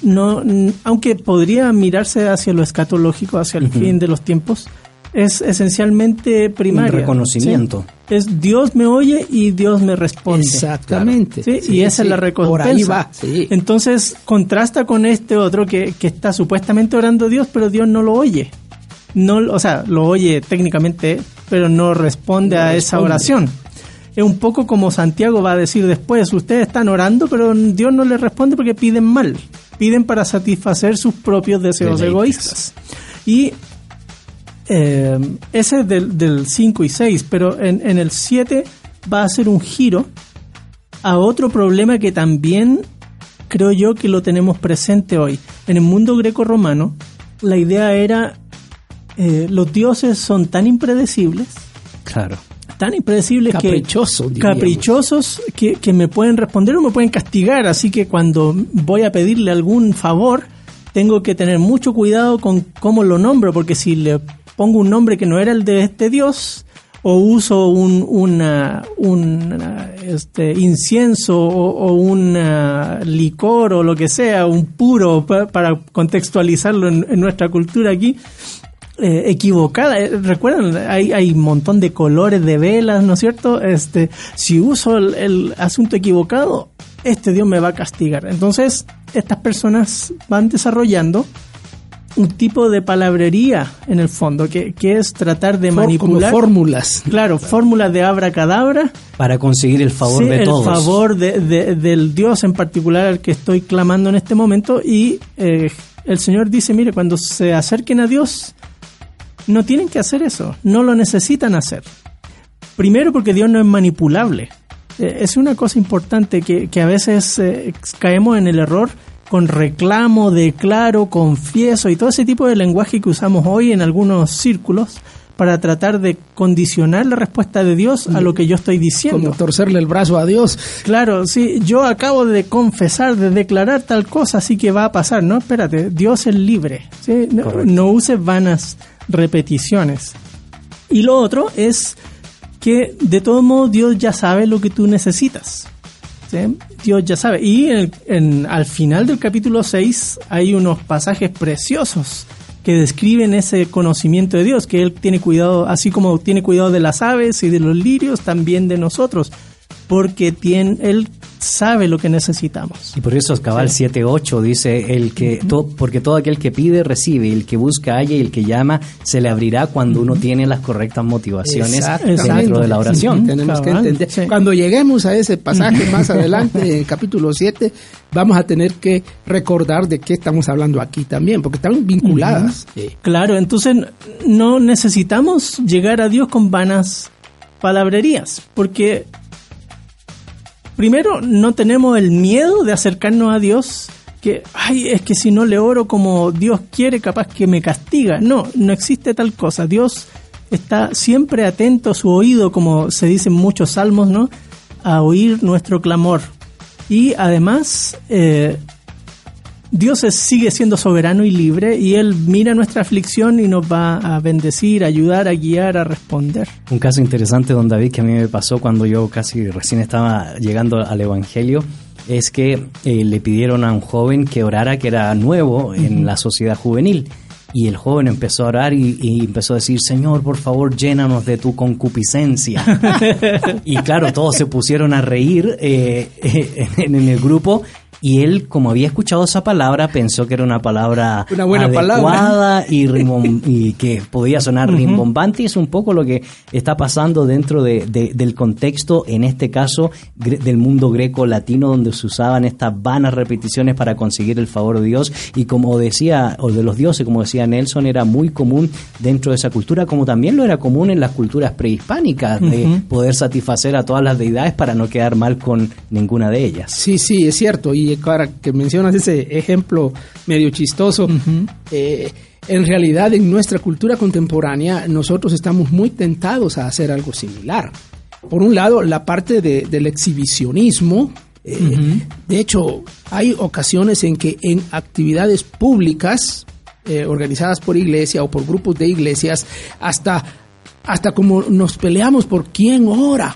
no, aunque podría mirarse hacia lo escatológico, hacia el fin de los tiempos, es esencialmente primario. Un reconocimiento. Es Dios me oye y Dios me responde. Exactamente. y esa es la recompensa. Entonces contrasta con este otro que, que, está supuestamente orando a Dios, pero Dios no lo oye. No, o sea, lo oye técnicamente, pero no responde a esa oración. Es un poco como Santiago va a decir después, ustedes están orando, pero Dios no les responde porque piden mal piden para satisfacer sus propios deseos egoístas. Y eh, ese es del, 5 y 6, pero en, en el 7 va a ser un giro a otro problema que también creo yo que lo tenemos presente hoy. En el mundo greco-romano, la idea era eh, los dioses son tan impredecibles. Claro tan impredecibles Caprichosos, que caprichosos que, que, me pueden responder o me pueden castigar. Así que cuando voy a pedirle algún favor tengo que tener mucho cuidado con cómo lo nombro porque si le pongo un nombre que no era el de este dios o uso un una, un este, incienso o, un licor o lo que sea, un puro para contextualizarlo en nuestra cultura aquí, eh, equivocada. Eh, recuerdan, hay, hay un montón de colores de velas, ¿no es cierto? Este, si uso el, asunto equivocado, este Dios me va a castigar. Entonces, estas personas van desarrollando un tipo de palabrería en el fondo, que, que es tratar de For- como manipular. fórmulas. Claro, fórmulas de abracadabra. Para conseguir el favor Sí, de el todos. favor de- de- del Dios en particular al que estoy clamando en este momento. Y eh, el Señor dice, mire, cuando se acerquen a Dios, no tienen que hacer eso, no lo necesitan hacer. Primero porque Dios no es manipulable. Eh, es una cosa importante que, que a veces eh, caemos en el error con reclamo, declaro, confieso y todo ese tipo de lenguaje que usamos hoy en algunos círculos para tratar de condicionar la respuesta de Dios a lo que yo estoy diciendo. Como torcerle el brazo a Dios. Claro, sí, yo acabo de confesar, de declarar tal cosa, así que va a pasar. No, espérate, Dios es libre. ¿sí? No, Correcto. no uses vanas repeticiones. Y lo otro es que de todo modo Dios ya sabe lo que tú necesitas. ¿sí? Dios ya sabe. Y en- en- al final del capítulo 6 hay unos pasajes preciosos que describen ese conocimiento de Dios, que Él tiene cuidado, así como tiene cuidado de las aves y de los lirios, también de nosotros, porque tiene, Él sabe lo que necesitamos. Y por eso Cabal 7.8 dice, el que to- porque todo aquel que pide recibe, el que busca halla y el que llama se le abrirá cuando uno tiene las correctas motivaciones dentro de la oración. Tenemos que entender. sí. Cuando lleguemos a ese pasaje más adelante, en el capítulo 7, vamos a tener que recordar de qué estamos hablando aquí también, porque están vinculadas. Sí. Claro, entonces no necesitamos llegar a Dios con vanas palabrerías, porque primero no tenemos el miedo de acercarnos a Dios, que, ay, es que si no le oro como Dios quiere, capaz que me castiga. No, no existe tal cosa. Dios está siempre atento a su oído, como se dice en muchos salmos, ¿no? A oír nuestro clamor. Y además, eh, Dios sigue siendo soberano y libre y Él mira nuestra aflicción y nos va a bendecir, a ayudar, a guiar, a responder. Un caso interesante, don David, que a mí me pasó cuando yo casi recién estaba llegando al Evangelio, es que eh, le pidieron a un joven que orara, que era nuevo en la sociedad juvenil. Y el joven empezó a orar y, y empezó a decir, Señor, por favor, llénanos de tu concupiscencia. y claro, todos se pusieron a reír eh, en, en el grupo y él, como había escuchado esa palabra, pensó que era una palabra Una buena adecuada palabra. y, y que podía sonar rimbombante y es un poco lo que está pasando dentro de- de- del contexto, en este caso, del mundo greco-latino, donde se usaban estas vanas repeticiones para conseguir el favor de Dios y como decía, o de los dioses, como decía Nelson, era muy común dentro de esa cultura, como también lo era común en las culturas prehispánicas, de poder satisfacer a todas las deidades para no quedar mal con ninguna de ellas. Sí, sí, es cierto. Y ahora que mencionas ese ejemplo medio chistoso, eh, en realidad en nuestra cultura contemporánea nosotros estamos muy tentados a hacer algo similar. Por un lado, la parte de- del exhibicionismo. eh, De hecho, hay ocasiones en que en actividades públicas eh, organizadas por iglesia o por grupos de iglesias, hasta, hasta como nos peleamos por quién ora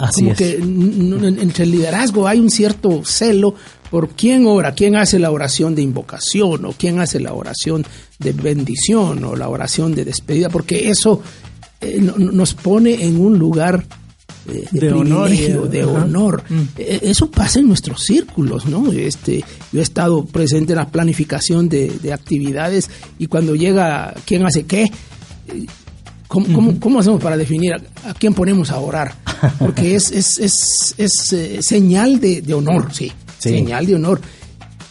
Así como es. que entre el liderazgo hay un cierto celo por quién ora, quién hace la oración de invocación o quién hace la oración de bendición o la oración de despedida, porque eso eh, no- no- nos pone en un lugar eh, de, De honor, de ajá. honor. Mm. Eh, Eso pasa en nuestros círculos, ¿no? Este, yo he estado presente en la planificación de, de actividades y cuando llega quién hace qué, ¿Cómo, cómo- cómo hacemos para definir a, a quién ponemos a orar? Porque es, es, es, es, eh, señal de, de honor, sí, Sí. señal de honor.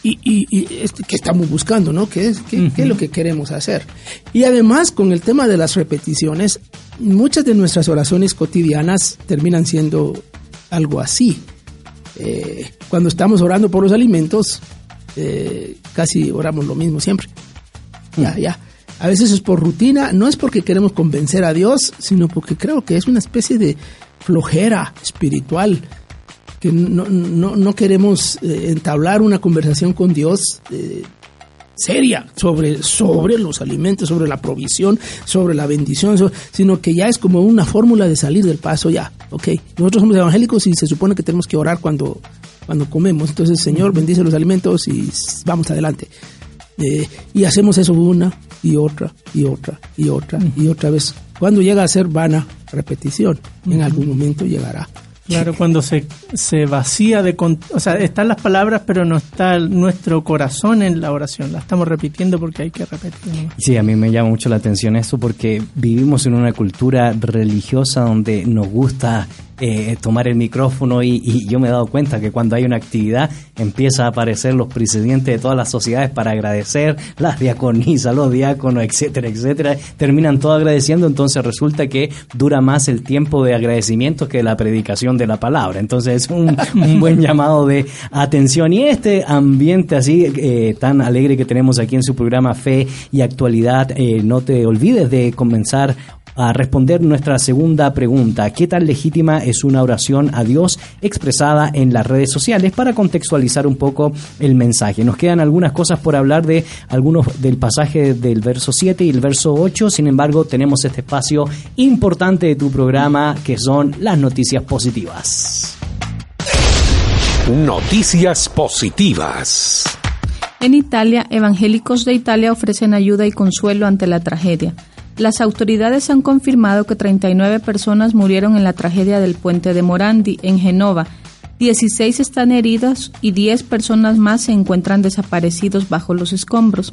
Y, y, y este, ¿qué estamos buscando, no? ¿Qué es, qué, qué es lo que queremos hacer? Y además, con el tema de las repeticiones, muchas de nuestras oraciones cotidianas terminan siendo algo así. Eh, cuando estamos orando por los alimentos, eh, casi oramos lo mismo siempre. Ya, ya. A veces es por rutina, no es porque queremos convencer a Dios, sino porque creo que es una especie de flojera espiritual, que no, no, no queremos eh, entablar una conversación con Dios eh, seria sobre, sobre los alimentos, sobre la provisión, sobre la bendición, sino que ya es como una fórmula de salir del paso ya, ok. Nosotros somos evangélicos y se supone que tenemos que orar cuando, cuando comemos, entonces Señor bendice los alimentos y vamos adelante. Eh, y hacemos eso una y otra y otra y otra y otra vez. Cuando llega a ser vana repetición, en algún momento llegará Claro, cuando se, se vacía de... O sea, están las palabras, pero no está nuestro corazón en la oración. La estamos repitiendo porque hay que repetir. Sí, a mí me llama mucho la atención eso porque vivimos en una cultura religiosa donde nos gusta eh, tomar el micrófono y, yo me he dado cuenta que cuando hay una actividad empieza a aparecer los presidentes de todas las sociedades para agradecer, las diaconisas, los diáconos, etcétera, etcétera, terminan todo agradeciendo, entonces resulta que dura más el tiempo de agradecimiento que la predicación de la palabra. Entonces es un, buen llamado de atención y este ambiente así eh, tan alegre que tenemos aquí en su programa Fe y Actualidad, eh, no te olvides de comenzar a responder nuestra segunda pregunta. ¿Qué tan legítima es una oración a Dios expresada en las redes sociales? Para contextualizar un poco el mensaje. Nos quedan algunas cosas por hablar de algunos del pasaje del verso 7 y el verso 8. Sin embargo, tenemos este espacio importante de tu programa que son las noticias positivas. Noticias positivas. En Italia, evangélicos de Italia ofrecen ayuda y consuelo ante la tragedia. Las autoridades han confirmado que 39 personas murieron en la tragedia del puente de Morandi, en Genova. 16 están heridas y 10 personas más se encuentran desaparecidos bajo los escombros.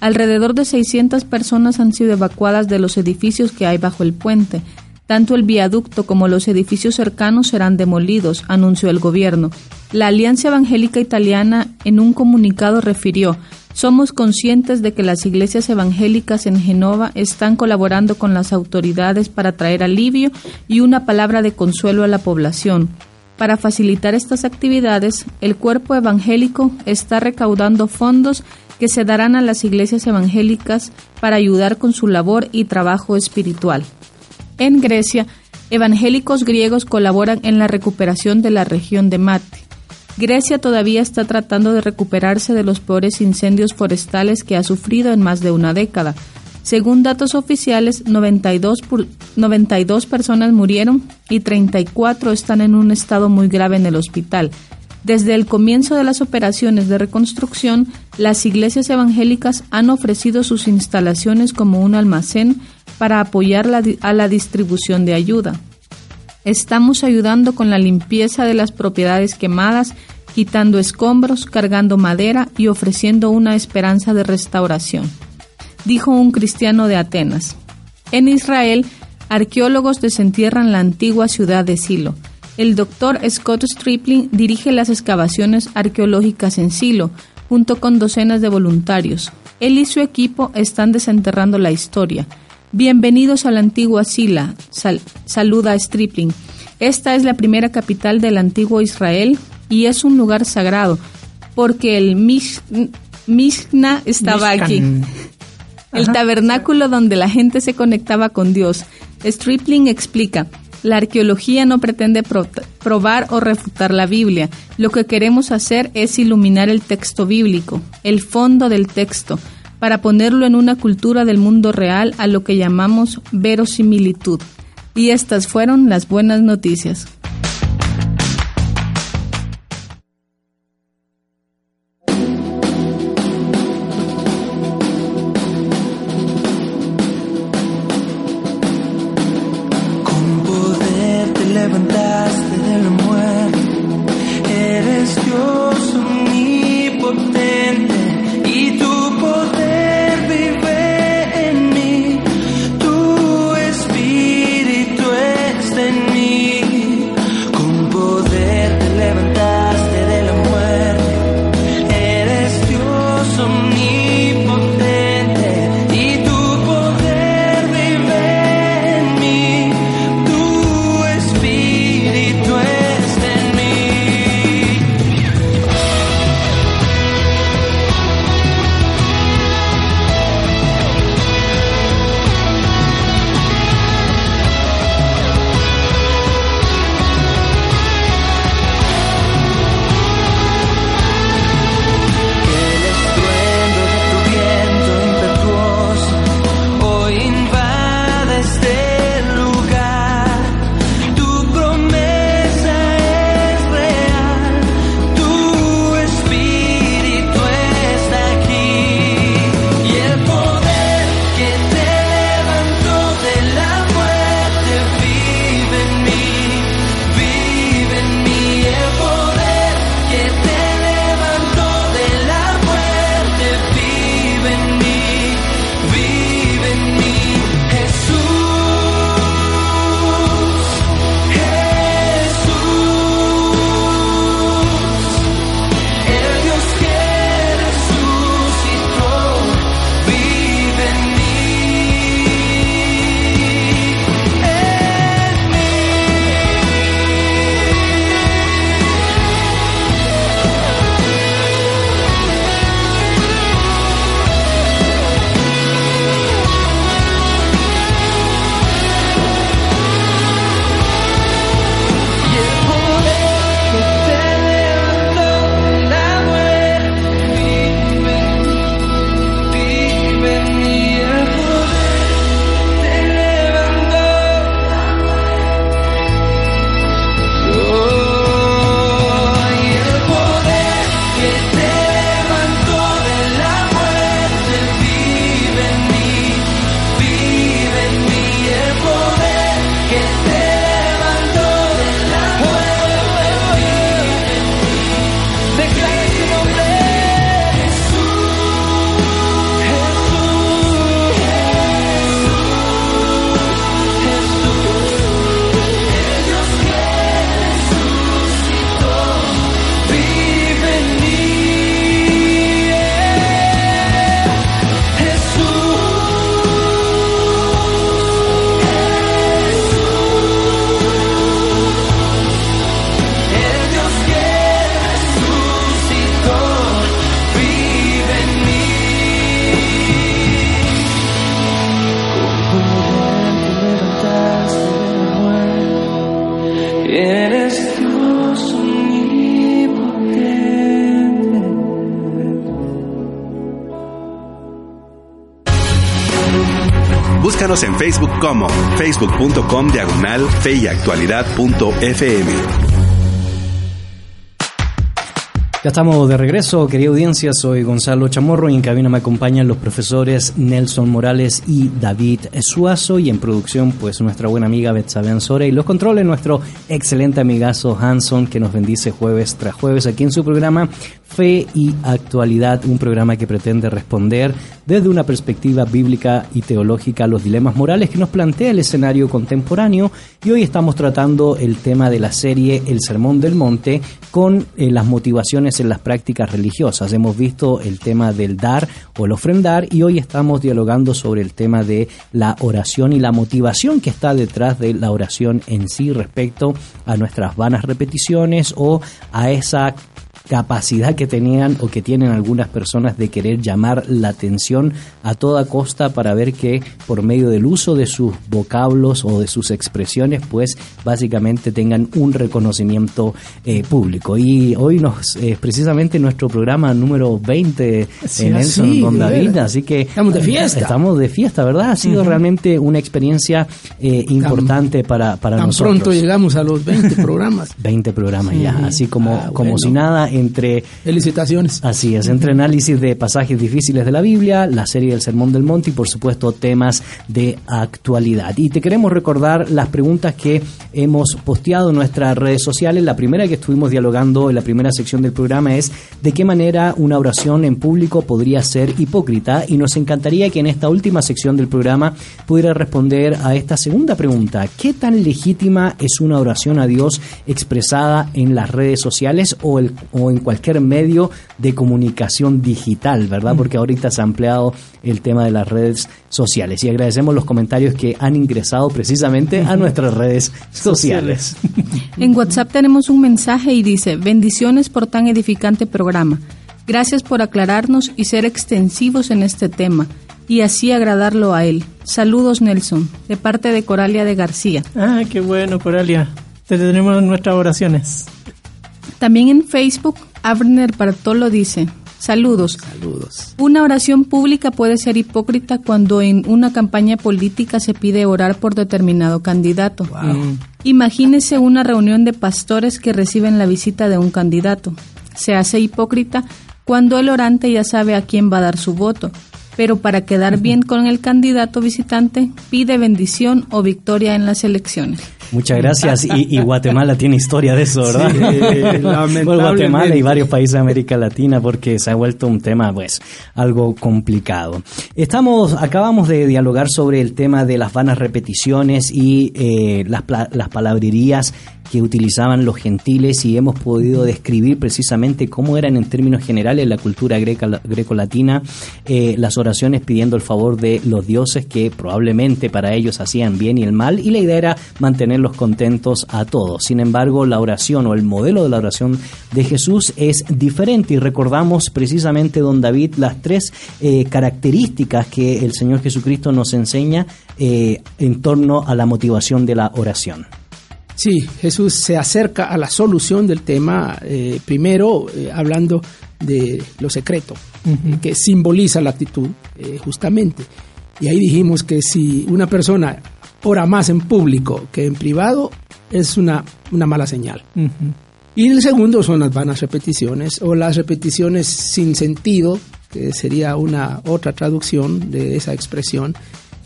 Alrededor de 600 personas han sido evacuadas de los edificios que hay bajo el puente. Tanto el viaducto como los edificios cercanos serán demolidos, anunció el gobierno. La Alianza Evangélica Italiana en un comunicado refirió somos conscientes de que las iglesias evangélicas en Genova están colaborando con las autoridades para traer alivio y una palabra de consuelo a la población. Para facilitar estas actividades, el cuerpo evangélico está recaudando fondos que se darán a las iglesias evangélicas para ayudar con su labor y trabajo espiritual. En Grecia, evangélicos griegos colaboran en la recuperación de la región de Mate. Grecia todavía está tratando de recuperarse de los peores incendios forestales que ha sufrido en más de una década. Según datos oficiales, 92, 92 personas murieron y 34 están en un estado muy grave en el hospital. Desde el comienzo de las operaciones de reconstrucción, las iglesias evangélicas han ofrecido sus instalaciones como un almacén para apoyar a la distribución de ayuda. Estamos ayudando con la limpieza de las propiedades quemadas, quitando escombros, cargando madera y ofreciendo una esperanza de restauración, dijo un cristiano de Atenas. En Israel, arqueólogos desentierran la antigua ciudad de Silo. El doctor Scott Stripling dirige las excavaciones arqueológicas en Silo, junto con docenas de voluntarios. Él y su equipo están desenterrando la historia. Bienvenidos a la antigua Sila, saluda Stripling. Esta es la primera capital del antiguo Israel y es un lugar sagrado, porque el Mishna estaba aquí. El tabernáculo donde la gente se conectaba con Dios. Stripling explica, la arqueología no pretende probar o refutar la Biblia. Lo que queremos hacer es iluminar el texto bíblico, el fondo del texto, para ponerlo en una cultura del mundo real a lo que llamamos verosimilitud. Y estas fueron las buenas noticias. Búscanos en Facebook como facebook.com diagonal feyactualidad.fm. Ya estamos de regreso, querida audiencia. Soy Gonzalo Chamorro y en cabina me acompañan los profesores Nelson Morales y David Suazo. Y en producción, pues nuestra buena amiga Betsabe Ansora. Y los controles, nuestro excelente amigazo Hanson, que nos bendice jueves tras jueves aquí en su programa Fe y Actualidad, un programa que pretende responder desde una perspectiva bíblica y teológica a los dilemas morales que nos plantea el escenario contemporáneo. Y hoy estamos tratando el tema de la serie El Sermón del Monte con eh, las motivaciones en las prácticas religiosas. Hemos visto el tema del dar o el ofrendar y hoy estamos dialogando sobre el tema de la oración y la motivación que está detrás de la oración en sí respecto a nuestras vanas repeticiones o a esa capacidad que tenían o que tienen algunas personas de querer llamar la atención a toda costa para ver que por medio del uso de sus vocablos o de sus expresiones pues básicamente tengan un reconocimiento eh, público y hoy nos es precisamente nuestro programa número 20 Sí, en Nelson así, Don de David así que Estamos de fiesta. estamos de fiesta verdad ha sido realmente una experiencia eh, importante para, para Tan nosotros pronto llegamos a los 20 programas. 20 programas ya, así como, Ah, como bueno. si nada entre Felicitaciones. Así es, entre análisis de pasajes difíciles de la Biblia, la serie del Sermón del Monte y por supuesto temas de actualidad. Y te queremos recordar las preguntas que hemos posteado en nuestras redes sociales. La primera que estuvimos dialogando en la primera sección del programa es de qué manera una oración en público podría ser hipócrita y nos encantaría que en esta última sección del programa pudiera responder a esta segunda pregunta. ¿Qué tan legítima es una oración a Dios expresada en las redes sociales o, el- o en cualquier medio de comunicación digital, verdad? Porque ahorita se ha ampliado el tema de las redes sociales y agradecemos los comentarios que han ingresado precisamente a nuestras redes sociales. En WhatsApp tenemos un mensaje y dice, bendiciones por tan edificante programa. Gracias por aclararnos y ser extensivos en este tema y así agradarlo a él. Saludos Nelson, de parte de Coralia de García. Ah, qué bueno, Coralia. Te tenemos en nuestras oraciones. También en Facebook, Abner Bartolo dice, saludos. Saludos. Una oración pública puede ser hipócrita cuando en una campaña política se pide orar por determinado candidato. Imagínese una reunión de pastores que reciben la visita de un candidato. Se hace hipócrita cuando el orante ya sabe a quién va a dar su voto, pero para quedar bien con el candidato visitante pide bendición o victoria en las elecciones. Muchas gracias. Y, y Guatemala tiene historia de eso, ¿verdad? Sí, lamentablemente. Bueno, Guatemala y varios países de América Latina porque se ha vuelto un tema, pues, algo complicado. Estamos, acabamos de dialogar sobre el tema de las vanas repeticiones y eh, las, las palabrerías que utilizaban los gentiles y hemos podido describir precisamente cómo eran en términos generales la cultura greca- greco-latina eh, las oraciones pidiendo el favor de los dioses que probablemente para ellos hacían bien y el mal y la idea era mantenerlos contentos a todos. Sin embargo, la oración o el modelo de la oración de Jesús es diferente y recordamos precisamente, don David, las tres eh, características que el Señor Jesucristo nos enseña eh, en torno a la motivación de la oración. Sí, Jesús se acerca a la solución del tema, eh, primero eh, hablando de lo secreto, eh, que simboliza la actitud, eh, justamente. Y ahí dijimos que si una persona ora más en público que en privado, es una, una mala señal. Y el segundo son las vanas repeticiones o las repeticiones sin sentido, que sería una otra traducción de esa expresión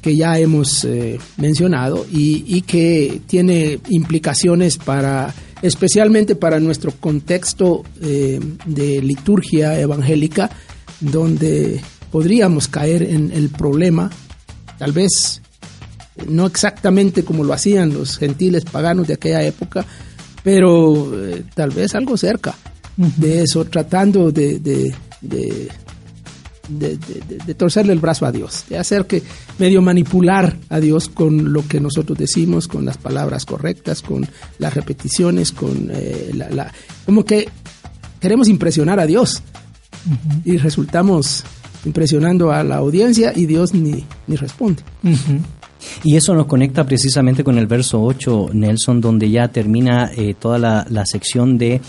que ya hemos eh, mencionado y, y que tiene implicaciones para especialmente para nuestro contexto eh, de liturgia evangélica donde podríamos caer en el problema tal vez no exactamente como lo hacían los gentiles paganos de aquella época pero eh, tal vez algo cerca de eso tratando de, de, de torcerle el brazo a Dios, de hacer que medio manipular a Dios con lo que nosotros decimos, con las palabras correctas, con las repeticiones, con eh, la, la- como que queremos impresionar a Dios. Y resultamos impresionando a la audiencia y Dios ni, ni responde. Y eso nos conecta precisamente con el verso 8, Nelson, donde ya termina eh, toda la, la, sección de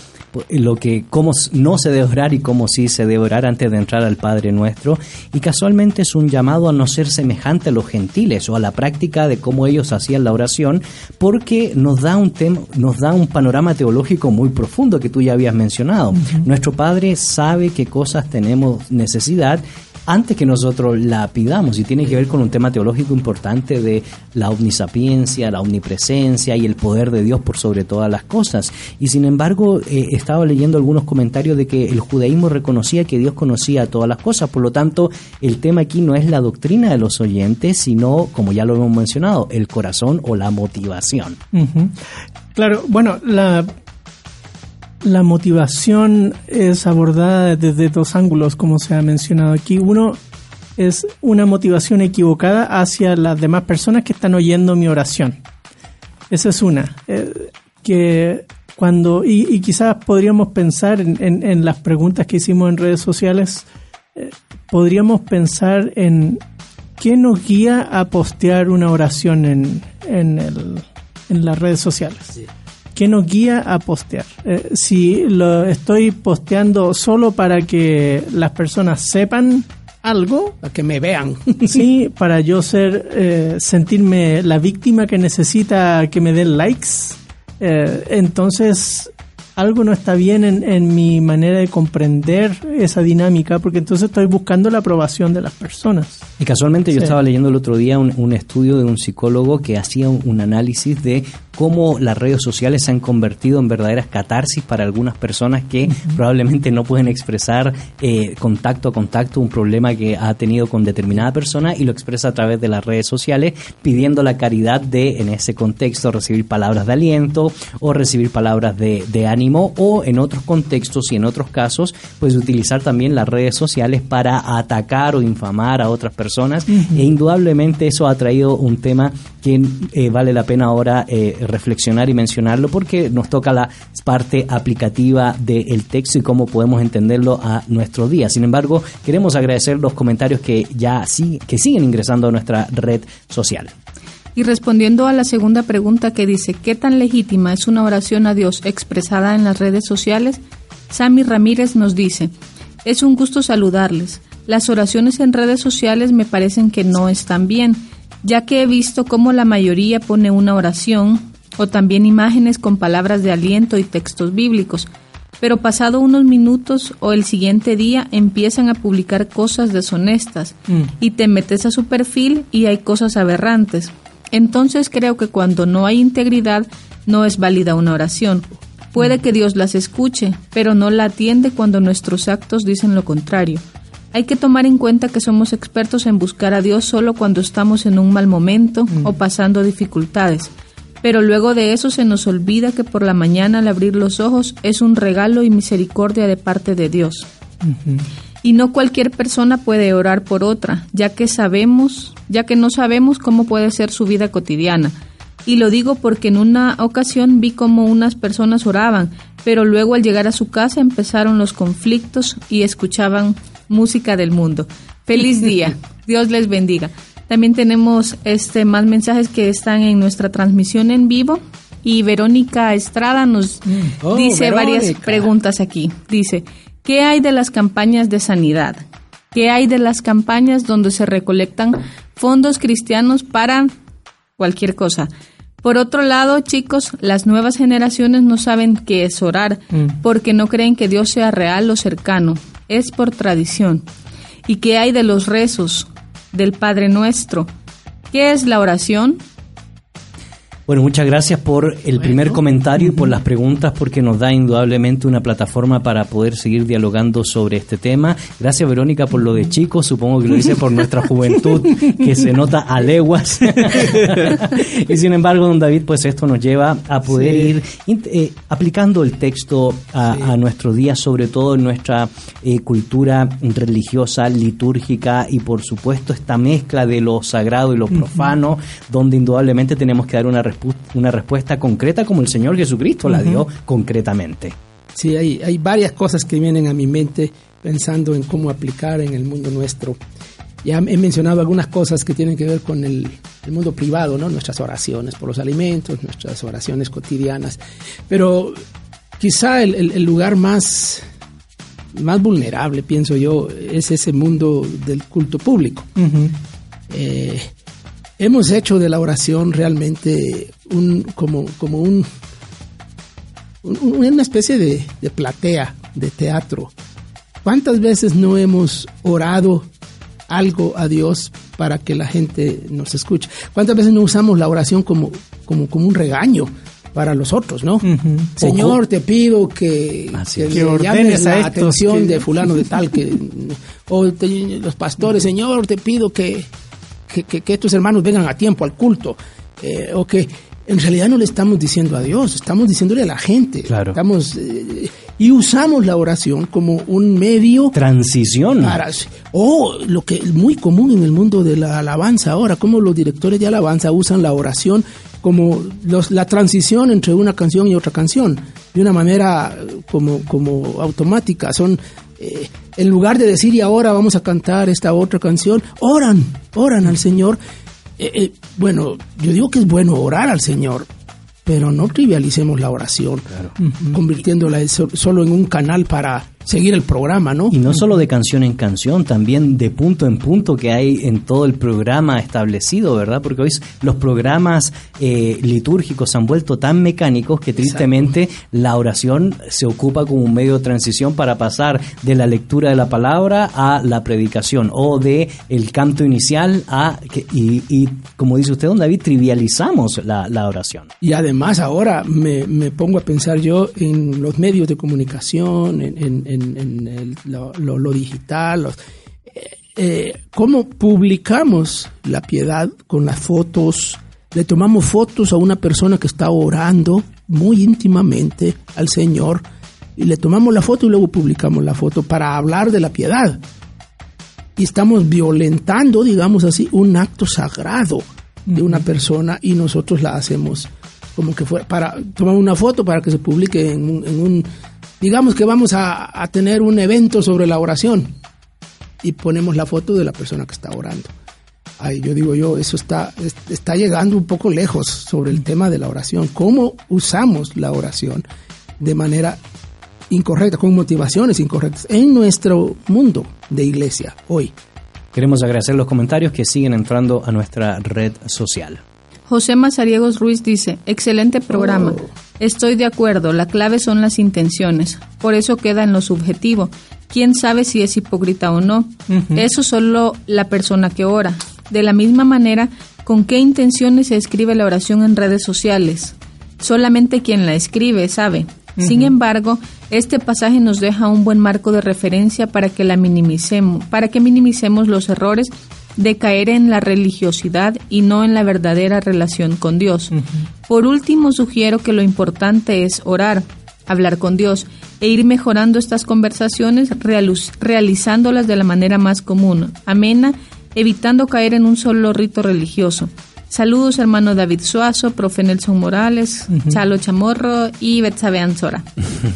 lo que cómo no se debe orar y cómo sí se debe orar antes de entrar al Padre Nuestro. Y casualmente es un llamado a no ser semejante a los gentiles o a la práctica de cómo ellos hacían la oración, porque nos da un tema, nos da un panorama teológico muy profundo que tú ya habías mencionado. Nuestro Padre sabe qué cosas tenemos necesidad antes que nosotros la pidamos y tiene que ver con un tema teológico importante de la omnisapiencia, la omnipresencia y el poder de Dios por sobre todas las cosas. Y sin embargo, eh, estaba leyendo algunos comentarios de que el judaísmo reconocía que Dios conocía todas las cosas, por lo tanto, el tema aquí no es la doctrina de los oyentes, sino, como ya lo hemos mencionado, el corazón o la motivación. Claro, bueno, la la motivación es abordada desde dos ángulos, como se ha mencionado aquí. Uno es una motivación equivocada hacia las demás personas que están oyendo mi oración. Esa es una. Eh, que cuando, y, quizás podríamos pensar en, las preguntas que hicimos en redes sociales, eh, podríamos pensar en qué nos guía a postear una oración en, en, el, en las redes sociales. ¿Qué nos guía a postear? Eh, si lo estoy posteando solo para que las personas sepan algo, para que me vean, sí, para yo ser eh, sentirme la víctima que necesita que me den likes, eh, entonces algo no está bien en, mi manera de comprender esa dinámica, porque entonces estoy buscando la aprobación de las personas. Y casualmente yo estaba leyendo el otro día un, estudio de un psicólogo que hacía un análisis de cómo las redes sociales se han convertido en verdaderas catarsis para algunas personas que probablemente no pueden expresar eh, contacto a contacto un problema que ha tenido con determinada persona y lo expresa a través de las redes sociales pidiendo la caridad de, en ese contexto, recibir palabras de aliento o recibir palabras de, de ánimo o en otros contextos y en otros casos, pues utilizar también las redes sociales para atacar o infamar a otras personas e indudablemente eso ha traído un tema que eh, vale la pena ahora eh, reflexionar y mencionarlo porque nos toca la parte aplicativa del texto y cómo podemos entenderlo a nuestro día. Sin embargo, queremos agradecer los comentarios que ya sí, que siguen ingresando a nuestra red social. Y respondiendo a la segunda pregunta que dice, ¿qué tan legítima es una oración a Dios expresada en las redes sociales? Sammy Ramírez nos dice, es un gusto saludarles. Las oraciones en redes sociales me parecen que no están bien, ya que he visto cómo la mayoría pone una oración, o también imágenes con palabras de aliento y textos bíblicos, pero pasado unos minutos o el siguiente día empiezan a publicar cosas deshonestas mm. y te metes a su perfil y hay cosas aberrantes. Entonces creo que cuando no hay integridad no es válida una oración. Puede mm. que Dios las escuche, pero no la atiende cuando nuestros actos dicen lo contrario. Hay que tomar en cuenta que somos expertos en buscar a Dios solo cuando estamos en un mal momento mm. o pasando dificultades pero luego de eso se nos olvida que por la mañana al abrir los ojos es un regalo y misericordia de parte de Dios. Y no cualquier persona puede orar por otra, ya que sabemos, ya que no sabemos cómo puede ser su vida cotidiana. Y lo digo porque en una ocasión vi cómo unas personas oraban, pero luego al llegar a su casa empezaron los conflictos y escuchaban música del mundo. Feliz día. Dios les bendiga. También tenemos este más mensajes que están en nuestra transmisión en vivo y Verónica Estrada nos mm. oh, dice varias preguntas aquí. Dice, ¿qué hay de las campañas de sanidad? ¿Qué hay de las campañas donde se recolectan fondos cristianos para cualquier cosa? Por otro lado, chicos, las nuevas generaciones no saben qué es orar mm. porque no creen que Dios sea real o cercano. Es por tradición. ¿Y qué hay de los rezos? del Padre Nuestro. ¿Qué es la oración? Bueno, muchas gracias por el primer comentario y por las preguntas, porque nos da indudablemente una plataforma para poder seguir dialogando sobre este tema. Gracias, Verónica, por lo de chicos. Supongo que lo hice por nuestra juventud, que se nota a leguas. y sin embargo, don David, pues esto nos lleva a poder ir eh, aplicando el texto a, nuestro día, sobre todo en nuestra eh, cultura religiosa, litúrgica y, por supuesto, esta mezcla de lo sagrado y lo profano, donde indudablemente tenemos que dar una respuesta una respuesta concreta como el Señor Jesucristo la dio concretamente. Sí, hay, varias cosas que vienen a mi mente pensando en cómo aplicar en el mundo nuestro. Ya he mencionado algunas cosas que tienen que ver con el, el mundo privado, ¿no? Nuestras oraciones por los alimentos, nuestras oraciones cotidianas. Pero quizá el, el- el lugar más, más vulnerable, pienso yo, es ese mundo del culto público. Eh, hemos hecho de la oración realmente un, como, como un, un- una especie de, de platea, de teatro. ¿Cuántas veces no hemos orado algo a Dios para que la gente nos escuche? ¿Cuántas veces no usamos la oración como, como, como un regaño para los otros, no? Señor, te pido que, que Que ordenes llames a la estos atención que- de fulano de tal que o te- los pastores, Señor, te pido que, que, que- que estos hermanos vengan a tiempo al culto eh, o que en realidad no le estamos diciendo a Dios, estamos diciéndole a la gente. Claro. Estamos eh, y usamos la oración como un medio Transición. para o lo que es muy común en el mundo de la alabanza ahora, como los directores de alabanza usan la oración como los- la transición entre una canción y otra canción, de una manera eh, como, como automática. Son eh, en lugar de decir y ahora vamos a cantar esta otra canción, oran, oran al Señor. Eh, eh, bueno, yo digo que es bueno orar al Señor, pero no trivialicemos la oración, convirtiéndola so- solo en un canal para seguir el programa, ¿no? Y no solo de canción en canción, también de punto en punto que hay en todo el programa establecido, ¿verdad? Porque hoy los programas eh, litúrgicos se han vuelto tan mecánicos que tristemente la oración se ocupa como un medio de transición para pasar de la lectura de la palabra a la predicación o de el canto inicial a... que- y, y como dice usted, don David, trivializamos la, la oración. Y además ahora me, me pongo a pensar yo en los medios de comunicación, en, en- en- en el- lo, lo- lo digital, los- eh, eh, cómo publicamos la piedad con las fotos, le tomamos fotos a una persona que está orando muy íntimamente al Señor y le tomamos la foto y luego publicamos la foto para hablar de la piedad. Y estamos violentando, digamos así, un acto sagrado de una persona y nosotros la hacemos como que fue para tomar una foto para que se publique en un, en un- digamos que vamos a, a tener un evento sobre la oración y ponemos la foto de la persona que está orando. Ay, yo digo yo, eso está, es- está llegando un poco lejos sobre el tema de la oración. ¿Cómo usamos la oración de manera incorrecta, con motivaciones incorrectas en nuestro mundo de iglesia hoy? Queremos agradecer los comentarios que siguen entrando a nuestra red social. José Mazariegos Ruiz dice, excelente programa. Oh. Estoy de acuerdo, la clave son las intenciones. Por eso queda en lo subjetivo. ¿Quién sabe si es hipócrita o no? Eso solo la persona que ora. De la misma manera, ¿con qué intenciones se escribe la oración en redes sociales? Solamente quien la escribe sabe. Sin embargo, este pasaje nos deja un buen marco de referencia para que la minimicemos, para que minimicemos los errores de caer en la religiosidad y no en la verdadera relación con Dios. Por último, sugiero que lo importante es orar, hablar con Dios e ir mejorando estas conversaciones realizándolas de la manera más común, amena, evitando caer en un solo rito religioso. Saludos, hermano David Suazo, profe Nelson Morales, Chalo Chamorro y Betsabe Anzora.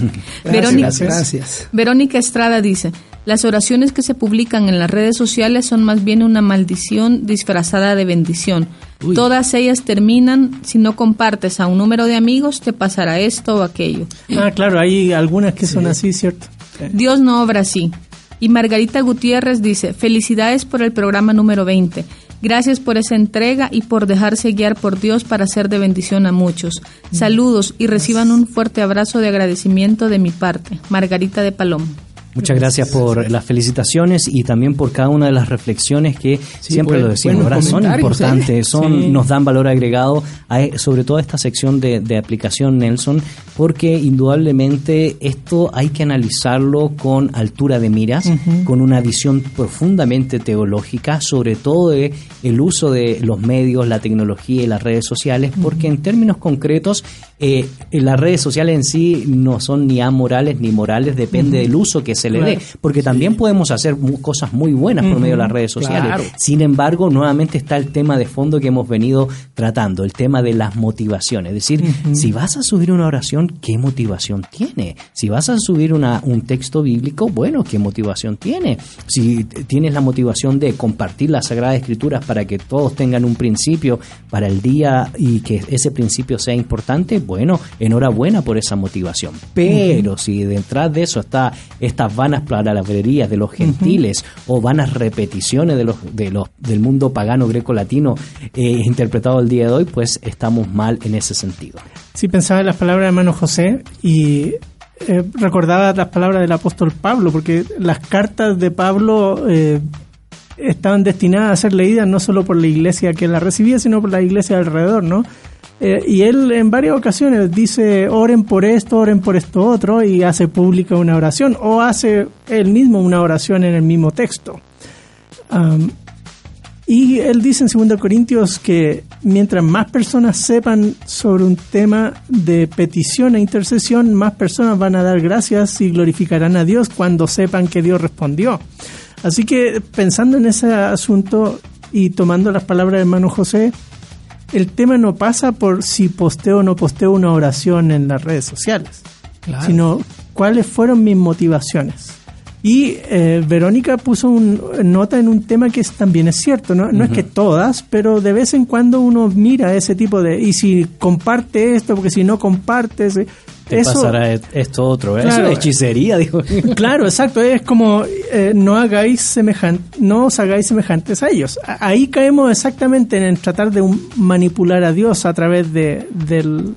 Verónica, gracias. Verónica Estrada dice, las oraciones que se publican en las redes sociales son más bien una maldición disfrazada de bendición. Uy. Todas ellas terminan, si no compartes a un número de amigos, te pasará esto o aquello. Ah, claro, hay algunas que son así, ¿cierto? Dios no obra así. Y Margarita Gutiérrez dice, felicidades por el programa número 20. Gracias por esa entrega y por dejarse guiar por Dios para ser de bendición a muchos. Saludos y reciban un fuerte abrazo de agradecimiento de mi parte. Margarita de Palomo. Muchas gracias por las felicitaciones y también por cada una de las reflexiones que siempre lo decimos, buenos ¿verdad? Son ¿eh? importantes, son, Sí. nos dan valor agregado, a- sobre todo a esta sección de, de aplicación, Nelson, porque indudablemente esto hay que analizarlo con altura de miras, con una visión profundamente teológica, sobre todo de el uso de los medios, la tecnología y las redes sociales, porque en términos concretos, eh, las redes sociales en sí no son ni amorales ni morales, depende del uso que se le dé, porque también podemos hacer cosas muy buenas por medio de las redes sociales. Sin embargo, nuevamente está el tema de fondo que hemos venido tratando, el tema de las motivaciones. Es decir, si vas a subir una oración, ¿qué motivación tiene? Si vas a subir una, un texto bíblico, bueno, ¿qué motivación tiene? Si tienes la motivación de compartir las Sagradas Escrituras para que todos tengan un principio para el día y que ese principio sea importante, bueno, enhorabuena por esa motivación. Pero si detrás de eso está estas vanas palabrerías de los gentiles o vanas repeticiones de los, de los del mundo pagano greco-latino eh, interpretado el día de hoy, pues estamos mal en ese sentido. Sí, pensaba en las palabras de hermano José y eh, recordaba las palabras del apóstol Pablo, porque las cartas de Pablo eh, estaban destinadas a ser leídas no solo por la iglesia que la recibía, sino por la iglesia alrededor, ¿no? Eh, y él en varias ocasiones dice, oren por esto, oren por esto otro, y hace pública una oración, o hace él mismo una oración en el mismo texto. y él dice en 2 Corintios que mientras más personas sepan sobre un tema de petición e intercesión, más personas van a dar gracias y glorificarán a Dios cuando sepan que Dios respondió. Así que pensando en ese asunto y tomando las palabras de hermano José, el tema no pasa por si posteo o no posteo una oración en las redes sociales, sino cuáles fueron mis motivaciones. Y eh, Verónica puso un, nota en un tema que también es cierto, ¿no? no es que todas, pero de vez en cuando uno mira ese tipo de, y si comparte esto, porque si no compartes, eso, pasará esto otro, ¿eh? es hechicería, dijo. Claro, exacto, es como eh, no hagáis semejante, no os hagáis semejantes a ellos. Ahí caemos exactamente en tratar de manipular a Dios a través de,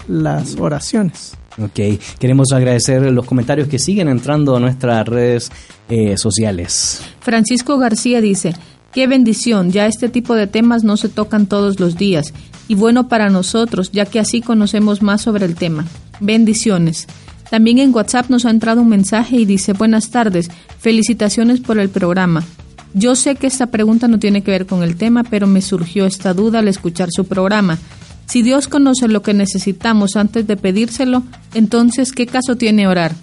las oraciones. Ok, queremos agradecer los comentarios que siguen entrando a nuestras redes eh, sociales. Francisco García dice, qué bendición, ya este tipo de temas no se tocan todos los días y bueno para nosotros, ya que así conocemos más sobre el tema. Bendiciones. También en WhatsApp nos ha entrado un mensaje y dice, buenas tardes, felicitaciones por el programa. Yo sé que esta pregunta no tiene que ver con el tema, pero me surgió esta duda al escuchar su programa. Si Dios conoce lo que necesitamos antes de pedírselo, entonces, ¿qué caso tiene orar?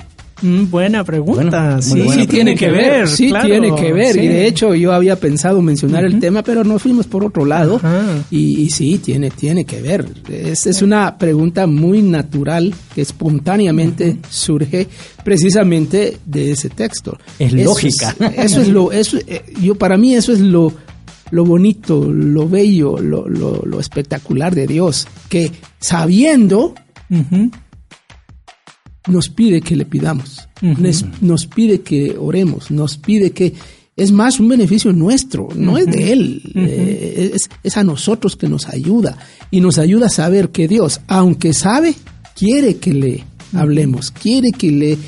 Mm, buena pregunta. sí, sí tiene que ver. Sí, tiene que ver. Y de hecho yo había pensado mencionar el tema, pero nos fuimos por otro lado. Y, sí, tiene, tiene que ver. Es, es una pregunta muy natural que espontáneamente surge precisamente de ese texto. Es lógica. eso es lo, eso, eh, yo para mí eso es lo, lo bonito, lo bello, lo, lo, espectacular de Dios, que sabiendo nos pide que le pidamos, nos, pide que oremos, nos pide que es más un beneficio nuestro, no es de Él, eh, es, a nosotros que nos ayuda y nos ayuda a saber que Dios, aunque sabe, quiere que le hablemos, quiere que le eh,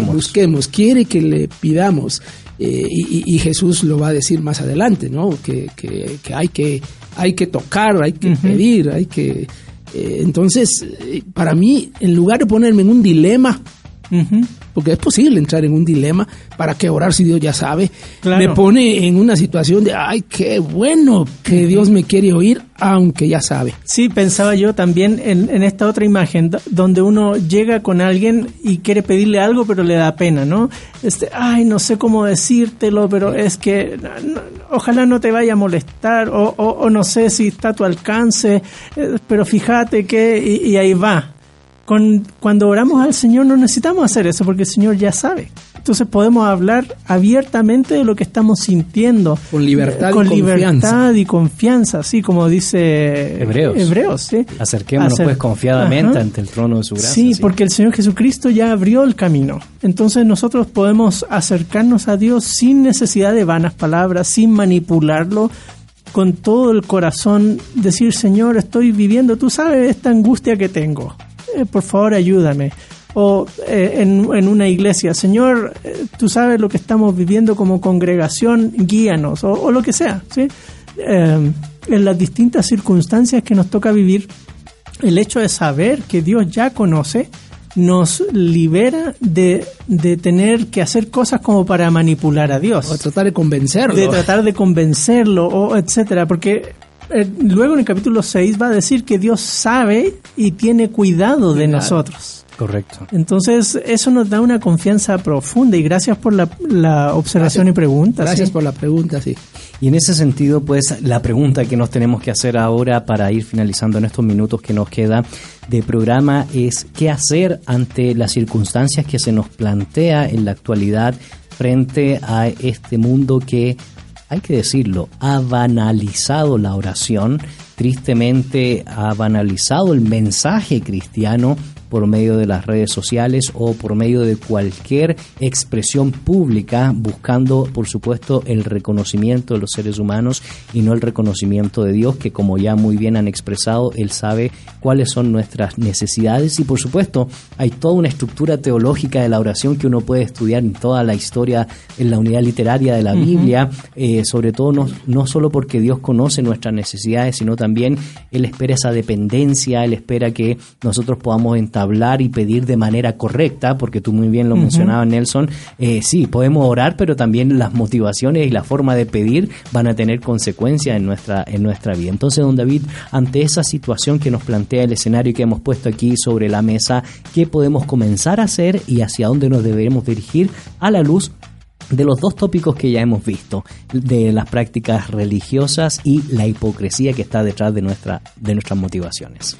busquemos, quiere que le pidamos. Eh, y, Jesús lo va a decir más adelante, ¿no? Que, hay que hay que tocar, hay que pedir, hay que entonces, eh, para mí, en lugar de ponerme en un dilema, porque es posible entrar en un dilema, ¿para qué orar si Dios ya sabe? Me pone en una situación de, ay, qué bueno que Dios me quiere oír, aunque ya sabe. Sí, pensaba yo también en, esta otra imagen, donde uno llega con alguien y quiere pedirle algo, pero le da pena, ¿no? Este, ay, no sé cómo decírtelo, pero es que ojalá no te vaya a molestar, o, no sé si está a tu alcance, eh, pero fíjate que, y ahí va con, cuando oramos al Señor no necesitamos hacer eso porque el Señor ya sabe. Entonces podemos hablar abiertamente de lo que estamos sintiendo. Con libertad con y libertad confianza. y confianza, así como dice Hebreos. Hebreos ¿sí? Acerquémonos pues confiadamente ante el trono de su gracia. Sí, porque el Señor Jesucristo ya abrió el camino. Entonces nosotros podemos acercarnos a Dios sin necesidad de vanas palabras, sin manipularlo, con todo el corazón, decir, Señor, estoy viviendo, tú sabes esta angustia que tengo eh, por favor ayúdame. O eh, en, una iglesia, Señor, eh, tú sabes lo que estamos viviendo como congregación, guíanos, o, lo que sea. ¿sí? en las distintas circunstancias que nos toca vivir, el hecho de saber que Dios ya conoce, nos libera de, de, tener que hacer cosas como para manipular a Dios. O tratar de convencerlo. De tratar de convencerlo, o etcétera. Porque eh, luego en el capítulo 6 va a decir que Dios sabe y tiene cuidado de nosotros. Correcto. Entonces, eso nos da una confianza profunda y gracias por la, la observación y pregunta. Gracias ¿sí? por la pregunta, sí. Y en ese sentido, pues la pregunta que nos tenemos que hacer ahora para ir finalizando en estos minutos que nos queda de programa es qué hacer ante las circunstancias que se nos plantea en la actualidad frente a este mundo que, hay que decirlo, ha banalizado la oración, tristemente ha banalizado el mensaje cristiano por medio de las redes sociales o por medio de cualquier expresión pública buscando por supuesto el reconocimiento de los seres humanos y no el reconocimiento de Dios que como ya muy bien han expresado él sabe cuáles son nuestras necesidades. Y por supuesto hay toda una estructura teológica de la oración que uno puede estudiar en toda la historia en la unidad literaria de la Biblia eh, sobre todo no, no solo porque Dios conoce nuestras necesidades sino también él espera esa dependencia él espera que nosotros podamos entablar y pedir de manera correcta, porque tú muy bien lo mencionabas, Nelson, eh, sí, podemos orar, pero también las motivaciones y la forma de pedir van a tener consecuencias en nuestra, en nuestra vida. Entonces, don David, ante esa situación que nos plantea el escenario que hemos puesto aquí sobre la mesa, ¿qué podemos comenzar a hacer y hacia dónde nos debemos dirigir a la luz de los dos tópicos que ya hemos visto, de las prácticas religiosas y la hipocresía que está detrás de, nuestra, de nuestras motivaciones.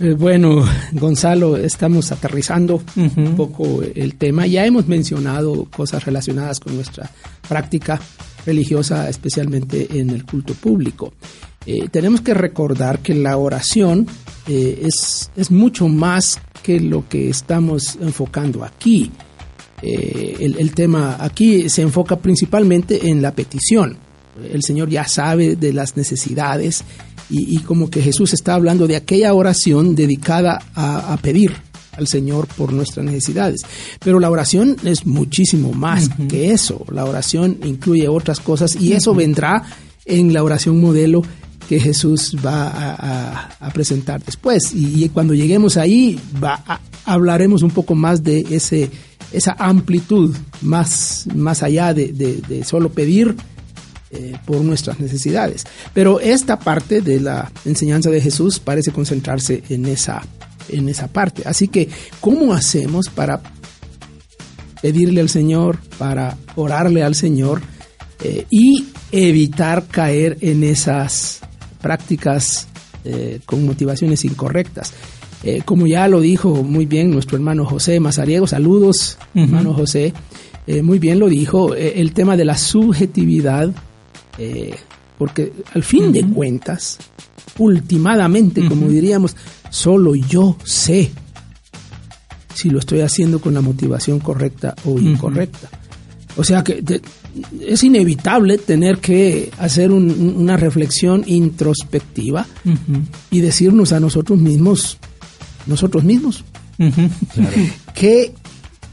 Eh, bueno, Gonzalo, estamos aterrizando un poco el tema. Ya hemos mencionado cosas relacionadas con nuestra práctica religiosa, especialmente en el culto público. Eh, tenemos que recordar que la oración eh, es, es mucho más que lo que estamos enfocando aquí. Eh, el, el tema aquí se enfoca principalmente en la petición. El Señor ya sabe de las necesidades y, y como que Jesús está hablando de aquella oración dedicada a, a pedir al Señor por nuestras necesidades. Pero la oración es muchísimo más que eso. La oración incluye otras cosas y eso vendrá en la oración modelo que Jesús va a, a- a presentar después. Y, y cuando lleguemos ahí, va a- hablaremos un poco más de ese, esa amplitud, más, más allá de, solo pedir eh, por nuestras necesidades. Pero esta parte de la enseñanza de Jesús parece concentrarse en esa, en esa parte. Así que, ¿cómo hacemos para pedirle al Señor, para orarle al Señor eh, y evitar caer en esas prácticas eh, con motivaciones incorrectas? Eh, como ya lo dijo muy bien nuestro hermano José Mazariego, saludos, hermano José, eh, muy bien lo dijo, eh, el tema de la subjetividad, porque al fin de cuentas, ultimadamente, como diríamos, solo yo sé si lo estoy haciendo con la motivación correcta o incorrecta. O sea que es inevitable tener que hacer un- un- una reflexión introspectiva y decirnos a nosotros mismos, nosotros mismos, ¿qué,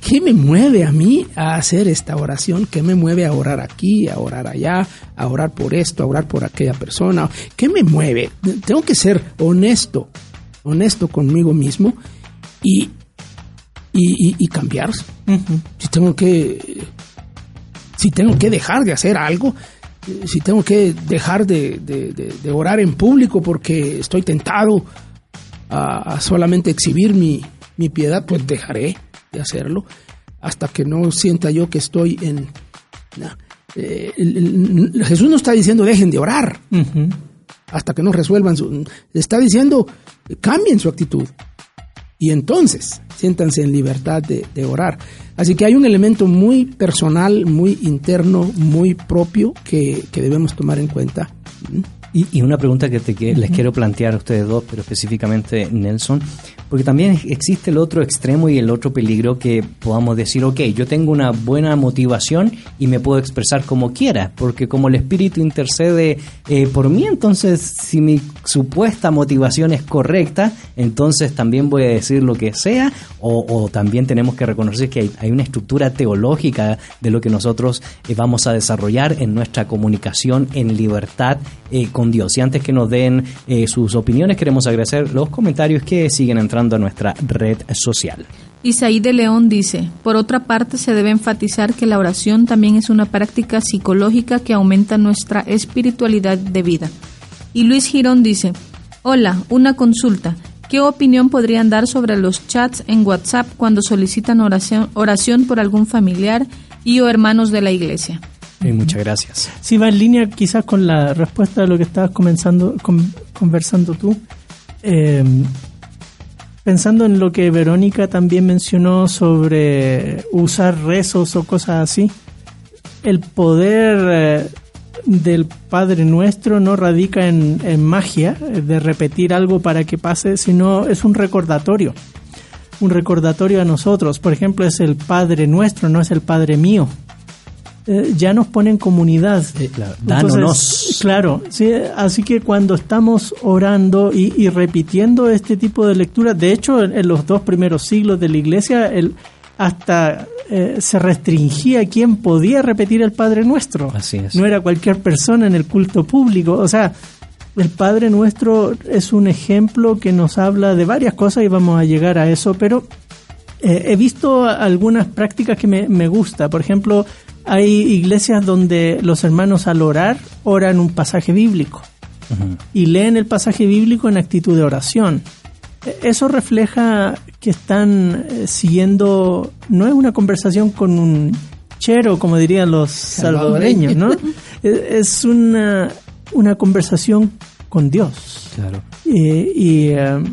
¿qué me mueve a mí a hacer esta oración? ¿Qué me mueve a orar aquí, a orar allá, a orar por esto, a orar por aquella persona? ¿Qué me mueve? Tengo que ser honesto, honesto conmigo mismo y, y, y- y cambiar. Si tengo que si tengo que dejar de hacer algo, si tengo que dejar de, de- de- de orar en público porque estoy tentado a, a solamente exhibir mi, mi piedad, pues dejaré de hacerlo hasta que no sienta yo que estoy en... eh, el- el- Jesús no está diciendo dejen de orar hasta que no resuelvan su... Está diciendo cambien su actitud y entonces siéntanse en libertad de, de orar. Así que hay un elemento muy personal, muy interno, muy propio que, que debemos tomar en cuenta. Y, una pregunta que, te, que les quiero plantear a ustedes dos, pero específicamente Nelson, porque también existe el otro extremo y el otro peligro que podamos decir, ok, yo tengo una buena motivación y me puedo expresar como quiera, porque como el Espíritu intercede eh, por mí, entonces si mi supuesta motivación es correcta, entonces también voy a decir lo que sea, o, también tenemos que reconocer que hay, hay una estructura teológica de lo que nosotros eh, vamos a desarrollar en nuestra comunicación en libertad eh, con Dios. Y antes que nos den eh, sus opiniones, queremos agradecer los comentarios que siguen entrando a nuestra red social. Isaí de León dice, por otra parte se debe enfatizar que la oración también es una práctica psicológica que aumenta nuestra espiritualidad de vida. Y Luis Girón dice, hola, una consulta. ¿Qué opinión podrían dar sobre los chats en WhatsApp cuando solicitan oración, oración por algún familiar y o hermanos de la iglesia? muchas gracias. Sí, va en línea quizás con la respuesta de lo que estabas comenzando, conversando tú. Eh, pensando en lo que Verónica también mencionó sobre usar rezos o cosas así, el poder eh, del Padre Nuestro no radica en, en, magia, de repetir algo para que pase, sino es un recordatorio. Un recordatorio a nosotros. Por ejemplo, es el Padre Nuestro, no es el Padre mío. Eh, ya nos pone en comunidad. claro, claro, sí, así que cuando estamos orando y, repitiendo este tipo de lectura, de hecho en, los dos primeros siglos de la iglesia, el, hasta eh, se restringía quién podía repetir el Padre Nuestro. Así es. No era cualquier persona en el culto público. O sea, el Padre Nuestro es un ejemplo que nos habla de varias cosas y vamos a llegar a eso, pero eh, he visto algunas prácticas que me, me gusta. Por ejemplo, hay iglesias donde los hermanos al orar oran un pasaje bíblico y leen el pasaje bíblico en actitud de oración. E, eso refleja que están eh, siguiendo, no es una conversación con un chero, como dirían los salvadoreños, ¿no? E, es una, una conversación con Dios. Claro. y, eh,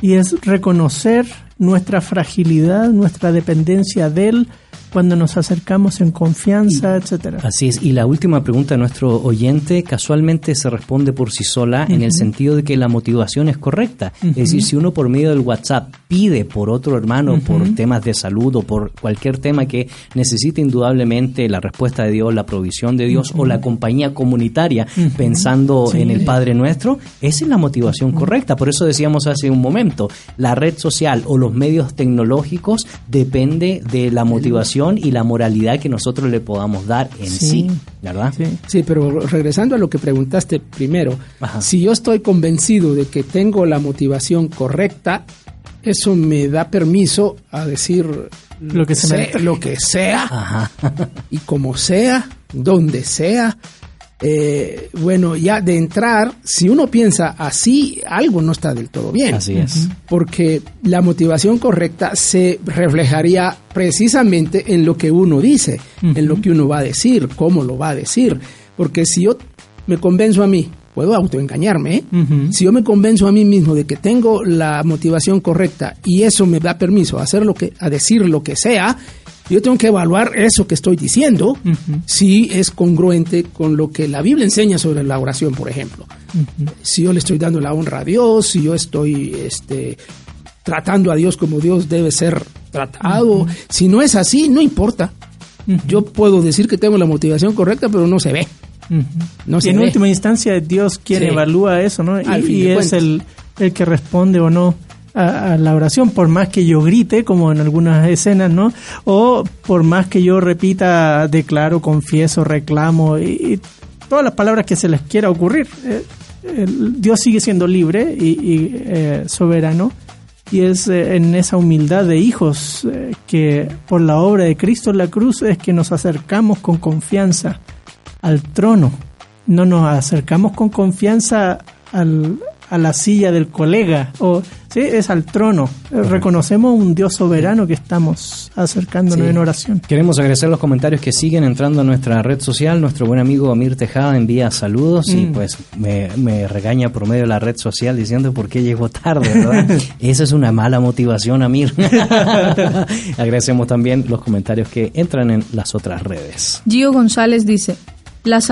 y es reconocer nuestra fragilidad, nuestra dependencia de Él, cuando nos acercamos en confianza, etcétera. Así es. Y la última pregunta de nuestro oyente casualmente se responde por sí sola en el sentido de que la motivación es correcta. Es decir, si uno por medio del WhatsApp pide por otro hermano, por temas de salud o por cualquier tema que necesite indudablemente la respuesta de Dios, la provisión de Dios o la compañía comunitaria pensando en el Padre Nuestro, esa es la motivación correcta. Por eso decíamos hace un momento, la red social o los medios tecnológicos depende de la motivación y la moralidad que nosotros le podamos dar en sí, ¿verdad? Sí. pero regresando a lo que preguntaste primero, si yo estoy convencido de que tengo la motivación correcta, eso me da permiso a decir lo que, sea, lo que sea y como sea, donde sea, eh, bueno, ya de entrar, si uno piensa así, algo no está del todo bien. Así es. Porque la motivación correcta se reflejaría precisamente en lo que uno dice, en lo que uno va a decir, cómo lo va a decir. Porque si yo me convenzo a mí, puedo autoengañarme, ¿eh? si yo me convenzo a mí mismo de que tengo la motivación correcta y eso me da permiso a hacer lo que, a decir lo que sea, yo tengo que evaluar eso que estoy diciendo, si es congruente con lo que la Biblia enseña sobre la oración, por ejemplo. Si yo le estoy dando la honra a Dios, si yo estoy este, tratando a Dios como Dios debe ser tratado. Si no es así, no importa. Yo puedo decir que tengo la motivación correcta, pero no se ve. no y en última instancia, Dios quien evalúa eso, ¿no? y, es el, el que responde o no a, la oración, por más que yo grite, como en algunas escenas, ¿no? O por más que yo repita, declaro, confieso, reclamo y, todas las palabras que se les quiera ocurrir. Eh, Dios sigue siendo libre y, eh, soberano y es eh, en esa humildad de hijos que por la obra de Cristo en la cruz es que nos acercamos con confianza al trono. No nos acercamos con confianza al, a la silla del colega, o sí, es al trono. Reconocemos un Dios soberano que estamos acercándonos en oración. Queremos agradecer los comentarios que siguen entrando a nuestra red social. Nuestro buen amigo Amir Tejada envía saludos y mm. pues me, regaña por medio de la red social diciendo por qué llegó tarde, ¿verdad? Esa es una mala motivación, Amir. Agradecemos también los comentarios que entran en las otras redes. Gio González dice, las,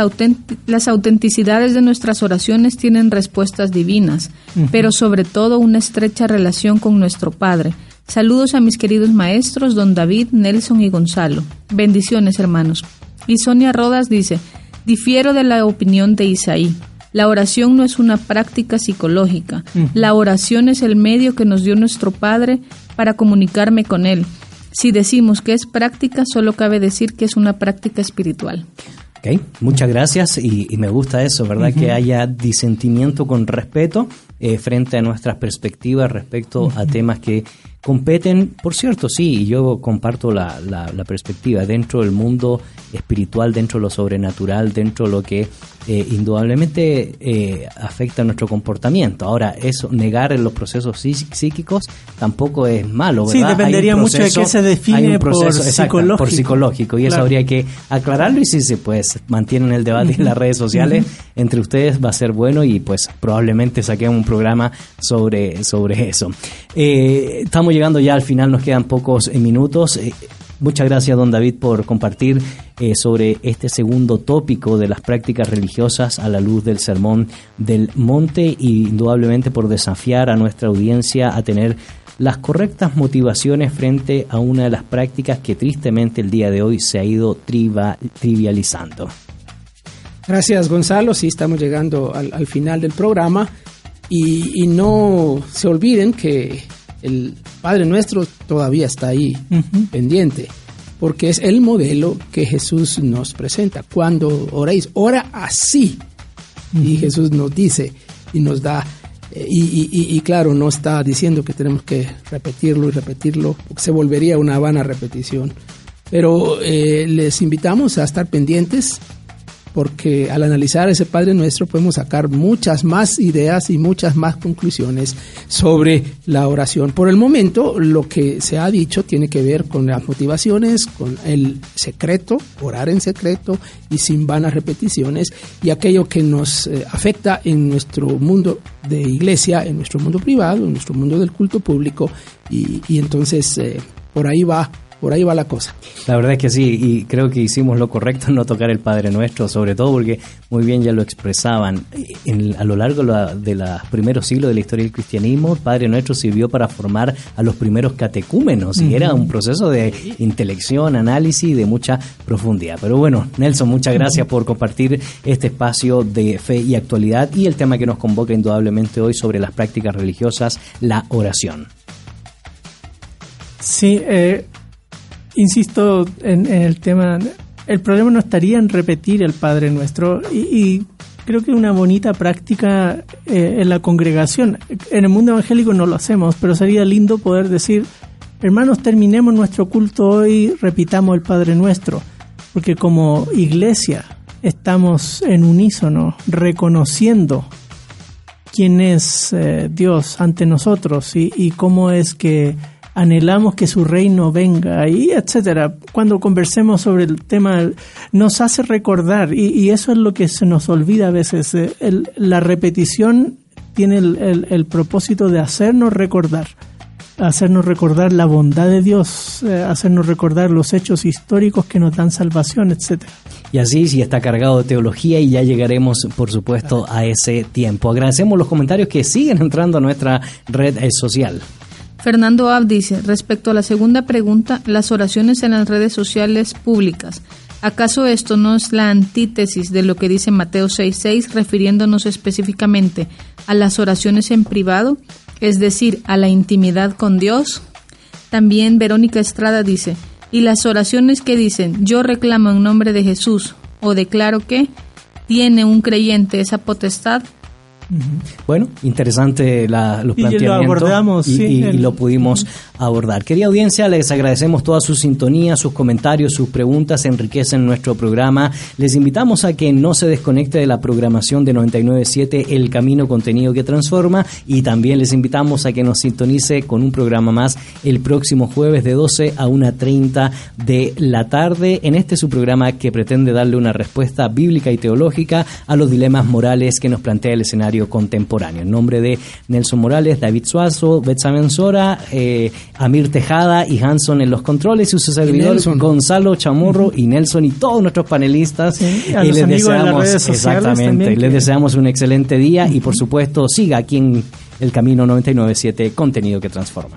las autenticidades de nuestras oraciones tienen respuestas divinas, pero sobre todo una estrecha relación con nuestro Padre. Saludos a mis queridos maestros, don David, Nelson y Gonzalo. Bendiciones, hermanos. Y Sonia Rodas dice, difiero de la opinión de Isaí. La oración no es una práctica psicológica. La oración es el medio que nos dio nuestro Padre para comunicarme con Él. Si decimos que es práctica, solo cabe decir que es una práctica espiritual. Muchas gracias y, me gusta eso, ¿verdad? Que haya disentimiento con respeto eh, frente a nuestras perspectivas respecto a temas que competen, por cierto, sí, y yo comparto la, la, perspectiva, dentro del mundo espiritual, dentro de lo sobrenatural, dentro de lo que eh, indudablemente eh, afecta nuestro comportamiento. Ahora, eso, negar en los procesos psíquicos tampoco es malo, ¿verdad? Sí, dependería mucho de qué se define por, psicológico. por psicológico. Y eso habría que aclararlo y si se pues mantienen el debate en las redes sociales entre ustedes va a ser bueno y pues probablemente saquemos un programa sobre, sobre eso. Eh, estamos llegando ya al final, nos quedan pocos eh, minutos. Eh, muchas gracias, don David, por compartir eh, sobre este segundo tópico de las prácticas religiosas a la luz del Sermón del Monte y indudablemente por desafiar a nuestra audiencia a tener las correctas motivaciones frente a una de las prácticas que tristemente el día de hoy se ha ido trivializando. Gracias Gonzalo, sí estamos llegando al, final del programa y, no se olviden que el Padre Nuestro todavía está ahí pendiente, porque es el modelo que Jesús nos presenta. Cuando oréis, ora así. Y Jesús nos dice y nos da, eh, y, claro, no está diciendo que tenemos que repetirlo y repetirlo, porque se volvería una vana repetición. Pero eh, les invitamos a estar pendientes porque al analizar ese Padre Nuestro podemos sacar muchas más ideas y muchas más conclusiones sobre la oración. Por el momento, lo que se ha dicho tiene que ver con las motivaciones, con el secreto, orar en secreto y sin vanas repeticiones, y aquello que nos eh, afecta en nuestro mundo de iglesia, en nuestro mundo privado, en nuestro mundo del culto público, y, entonces eh, por ahí va por ahí va la cosa. La verdad es que sí, y creo que hicimos lo correcto en no tocar el Padre Nuestro, sobre todo porque muy bien ya lo expresaban. a lo largo de los primeros siglos de la historia del cristianismo, el Padre Nuestro sirvió para formar a los primeros catecúmenos y era un proceso de intelección, análisis y de mucha profundidad. Pero bueno, Nelson, muchas gracias por compartir este espacio de fe y actualidad y el tema que nos convoca indudablemente hoy sobre las prácticas religiosas, la oración. Sí, eh, insisto en, el tema, el problema no estaría en repetir el Padre Nuestro y, creo que una bonita práctica eh, en la congregación. En el mundo evangélico no lo hacemos, pero sería lindo poder decir, hermanos, terminemos nuestro culto hoy, repitamos el Padre Nuestro, porque como iglesia estamos en unísono, reconociendo quién es eh, Dios ante nosotros y cómo es que anhelamos que su reino venga y etcétera. Cuando conversemos sobre el tema nos hace recordar y, eso es lo que se nos olvida a veces. Eh, la repetición tiene el, propósito de hacernos recordar hacernos recordar la bondad de Dios, eh, hacernos recordar los hechos históricos que nos dan salvación, etcétera. Y así sí está cargado de teología y ya llegaremos, por supuesto, a ese tiempo. Agradecemos los comentarios que siguen entrando a nuestra red social. Fernando Ab dice, respecto a la segunda pregunta, las oraciones en las redes sociales públicas. ¿Acaso esto no es la antítesis de lo que dice Mateo 6.6 refiriéndonos específicamente a las oraciones en privado, es decir, a la intimidad con Dios? También Verónica Estrada dice, ¿y las oraciones que dicen yo reclamo en nombre de Jesús o declaro que tiene un creyente esa potestad? Bueno, interesante los planteamientos y, lo pudimos abordar. Querida audiencia, les agradecemos toda su sintonía, sus comentarios, sus preguntas enriquecen nuestro programa. Les invitamos a que no se desconecte de la programación de 997 El Camino Contenido que Transforma y también les invitamos a que nos sintonice con un programa más el próximo jueves de 12 a 1.30 de la tarde en este su programa que pretende darle una respuesta bíblica y teológica a los dilemas morales que nos plantea el escenario contemporáneo. En nombre de Nelson Morales, David Suazo, Betsa Menzora, eh, Amir Tejada y Hanson en los controles y su servidor Gonzalo Chamorro y Nelson y todos nuestros panelistas. y les deseamos, exactamente, les deseamos un excelente día y por supuesto siga aquí en El Camino 997, contenido que transforma.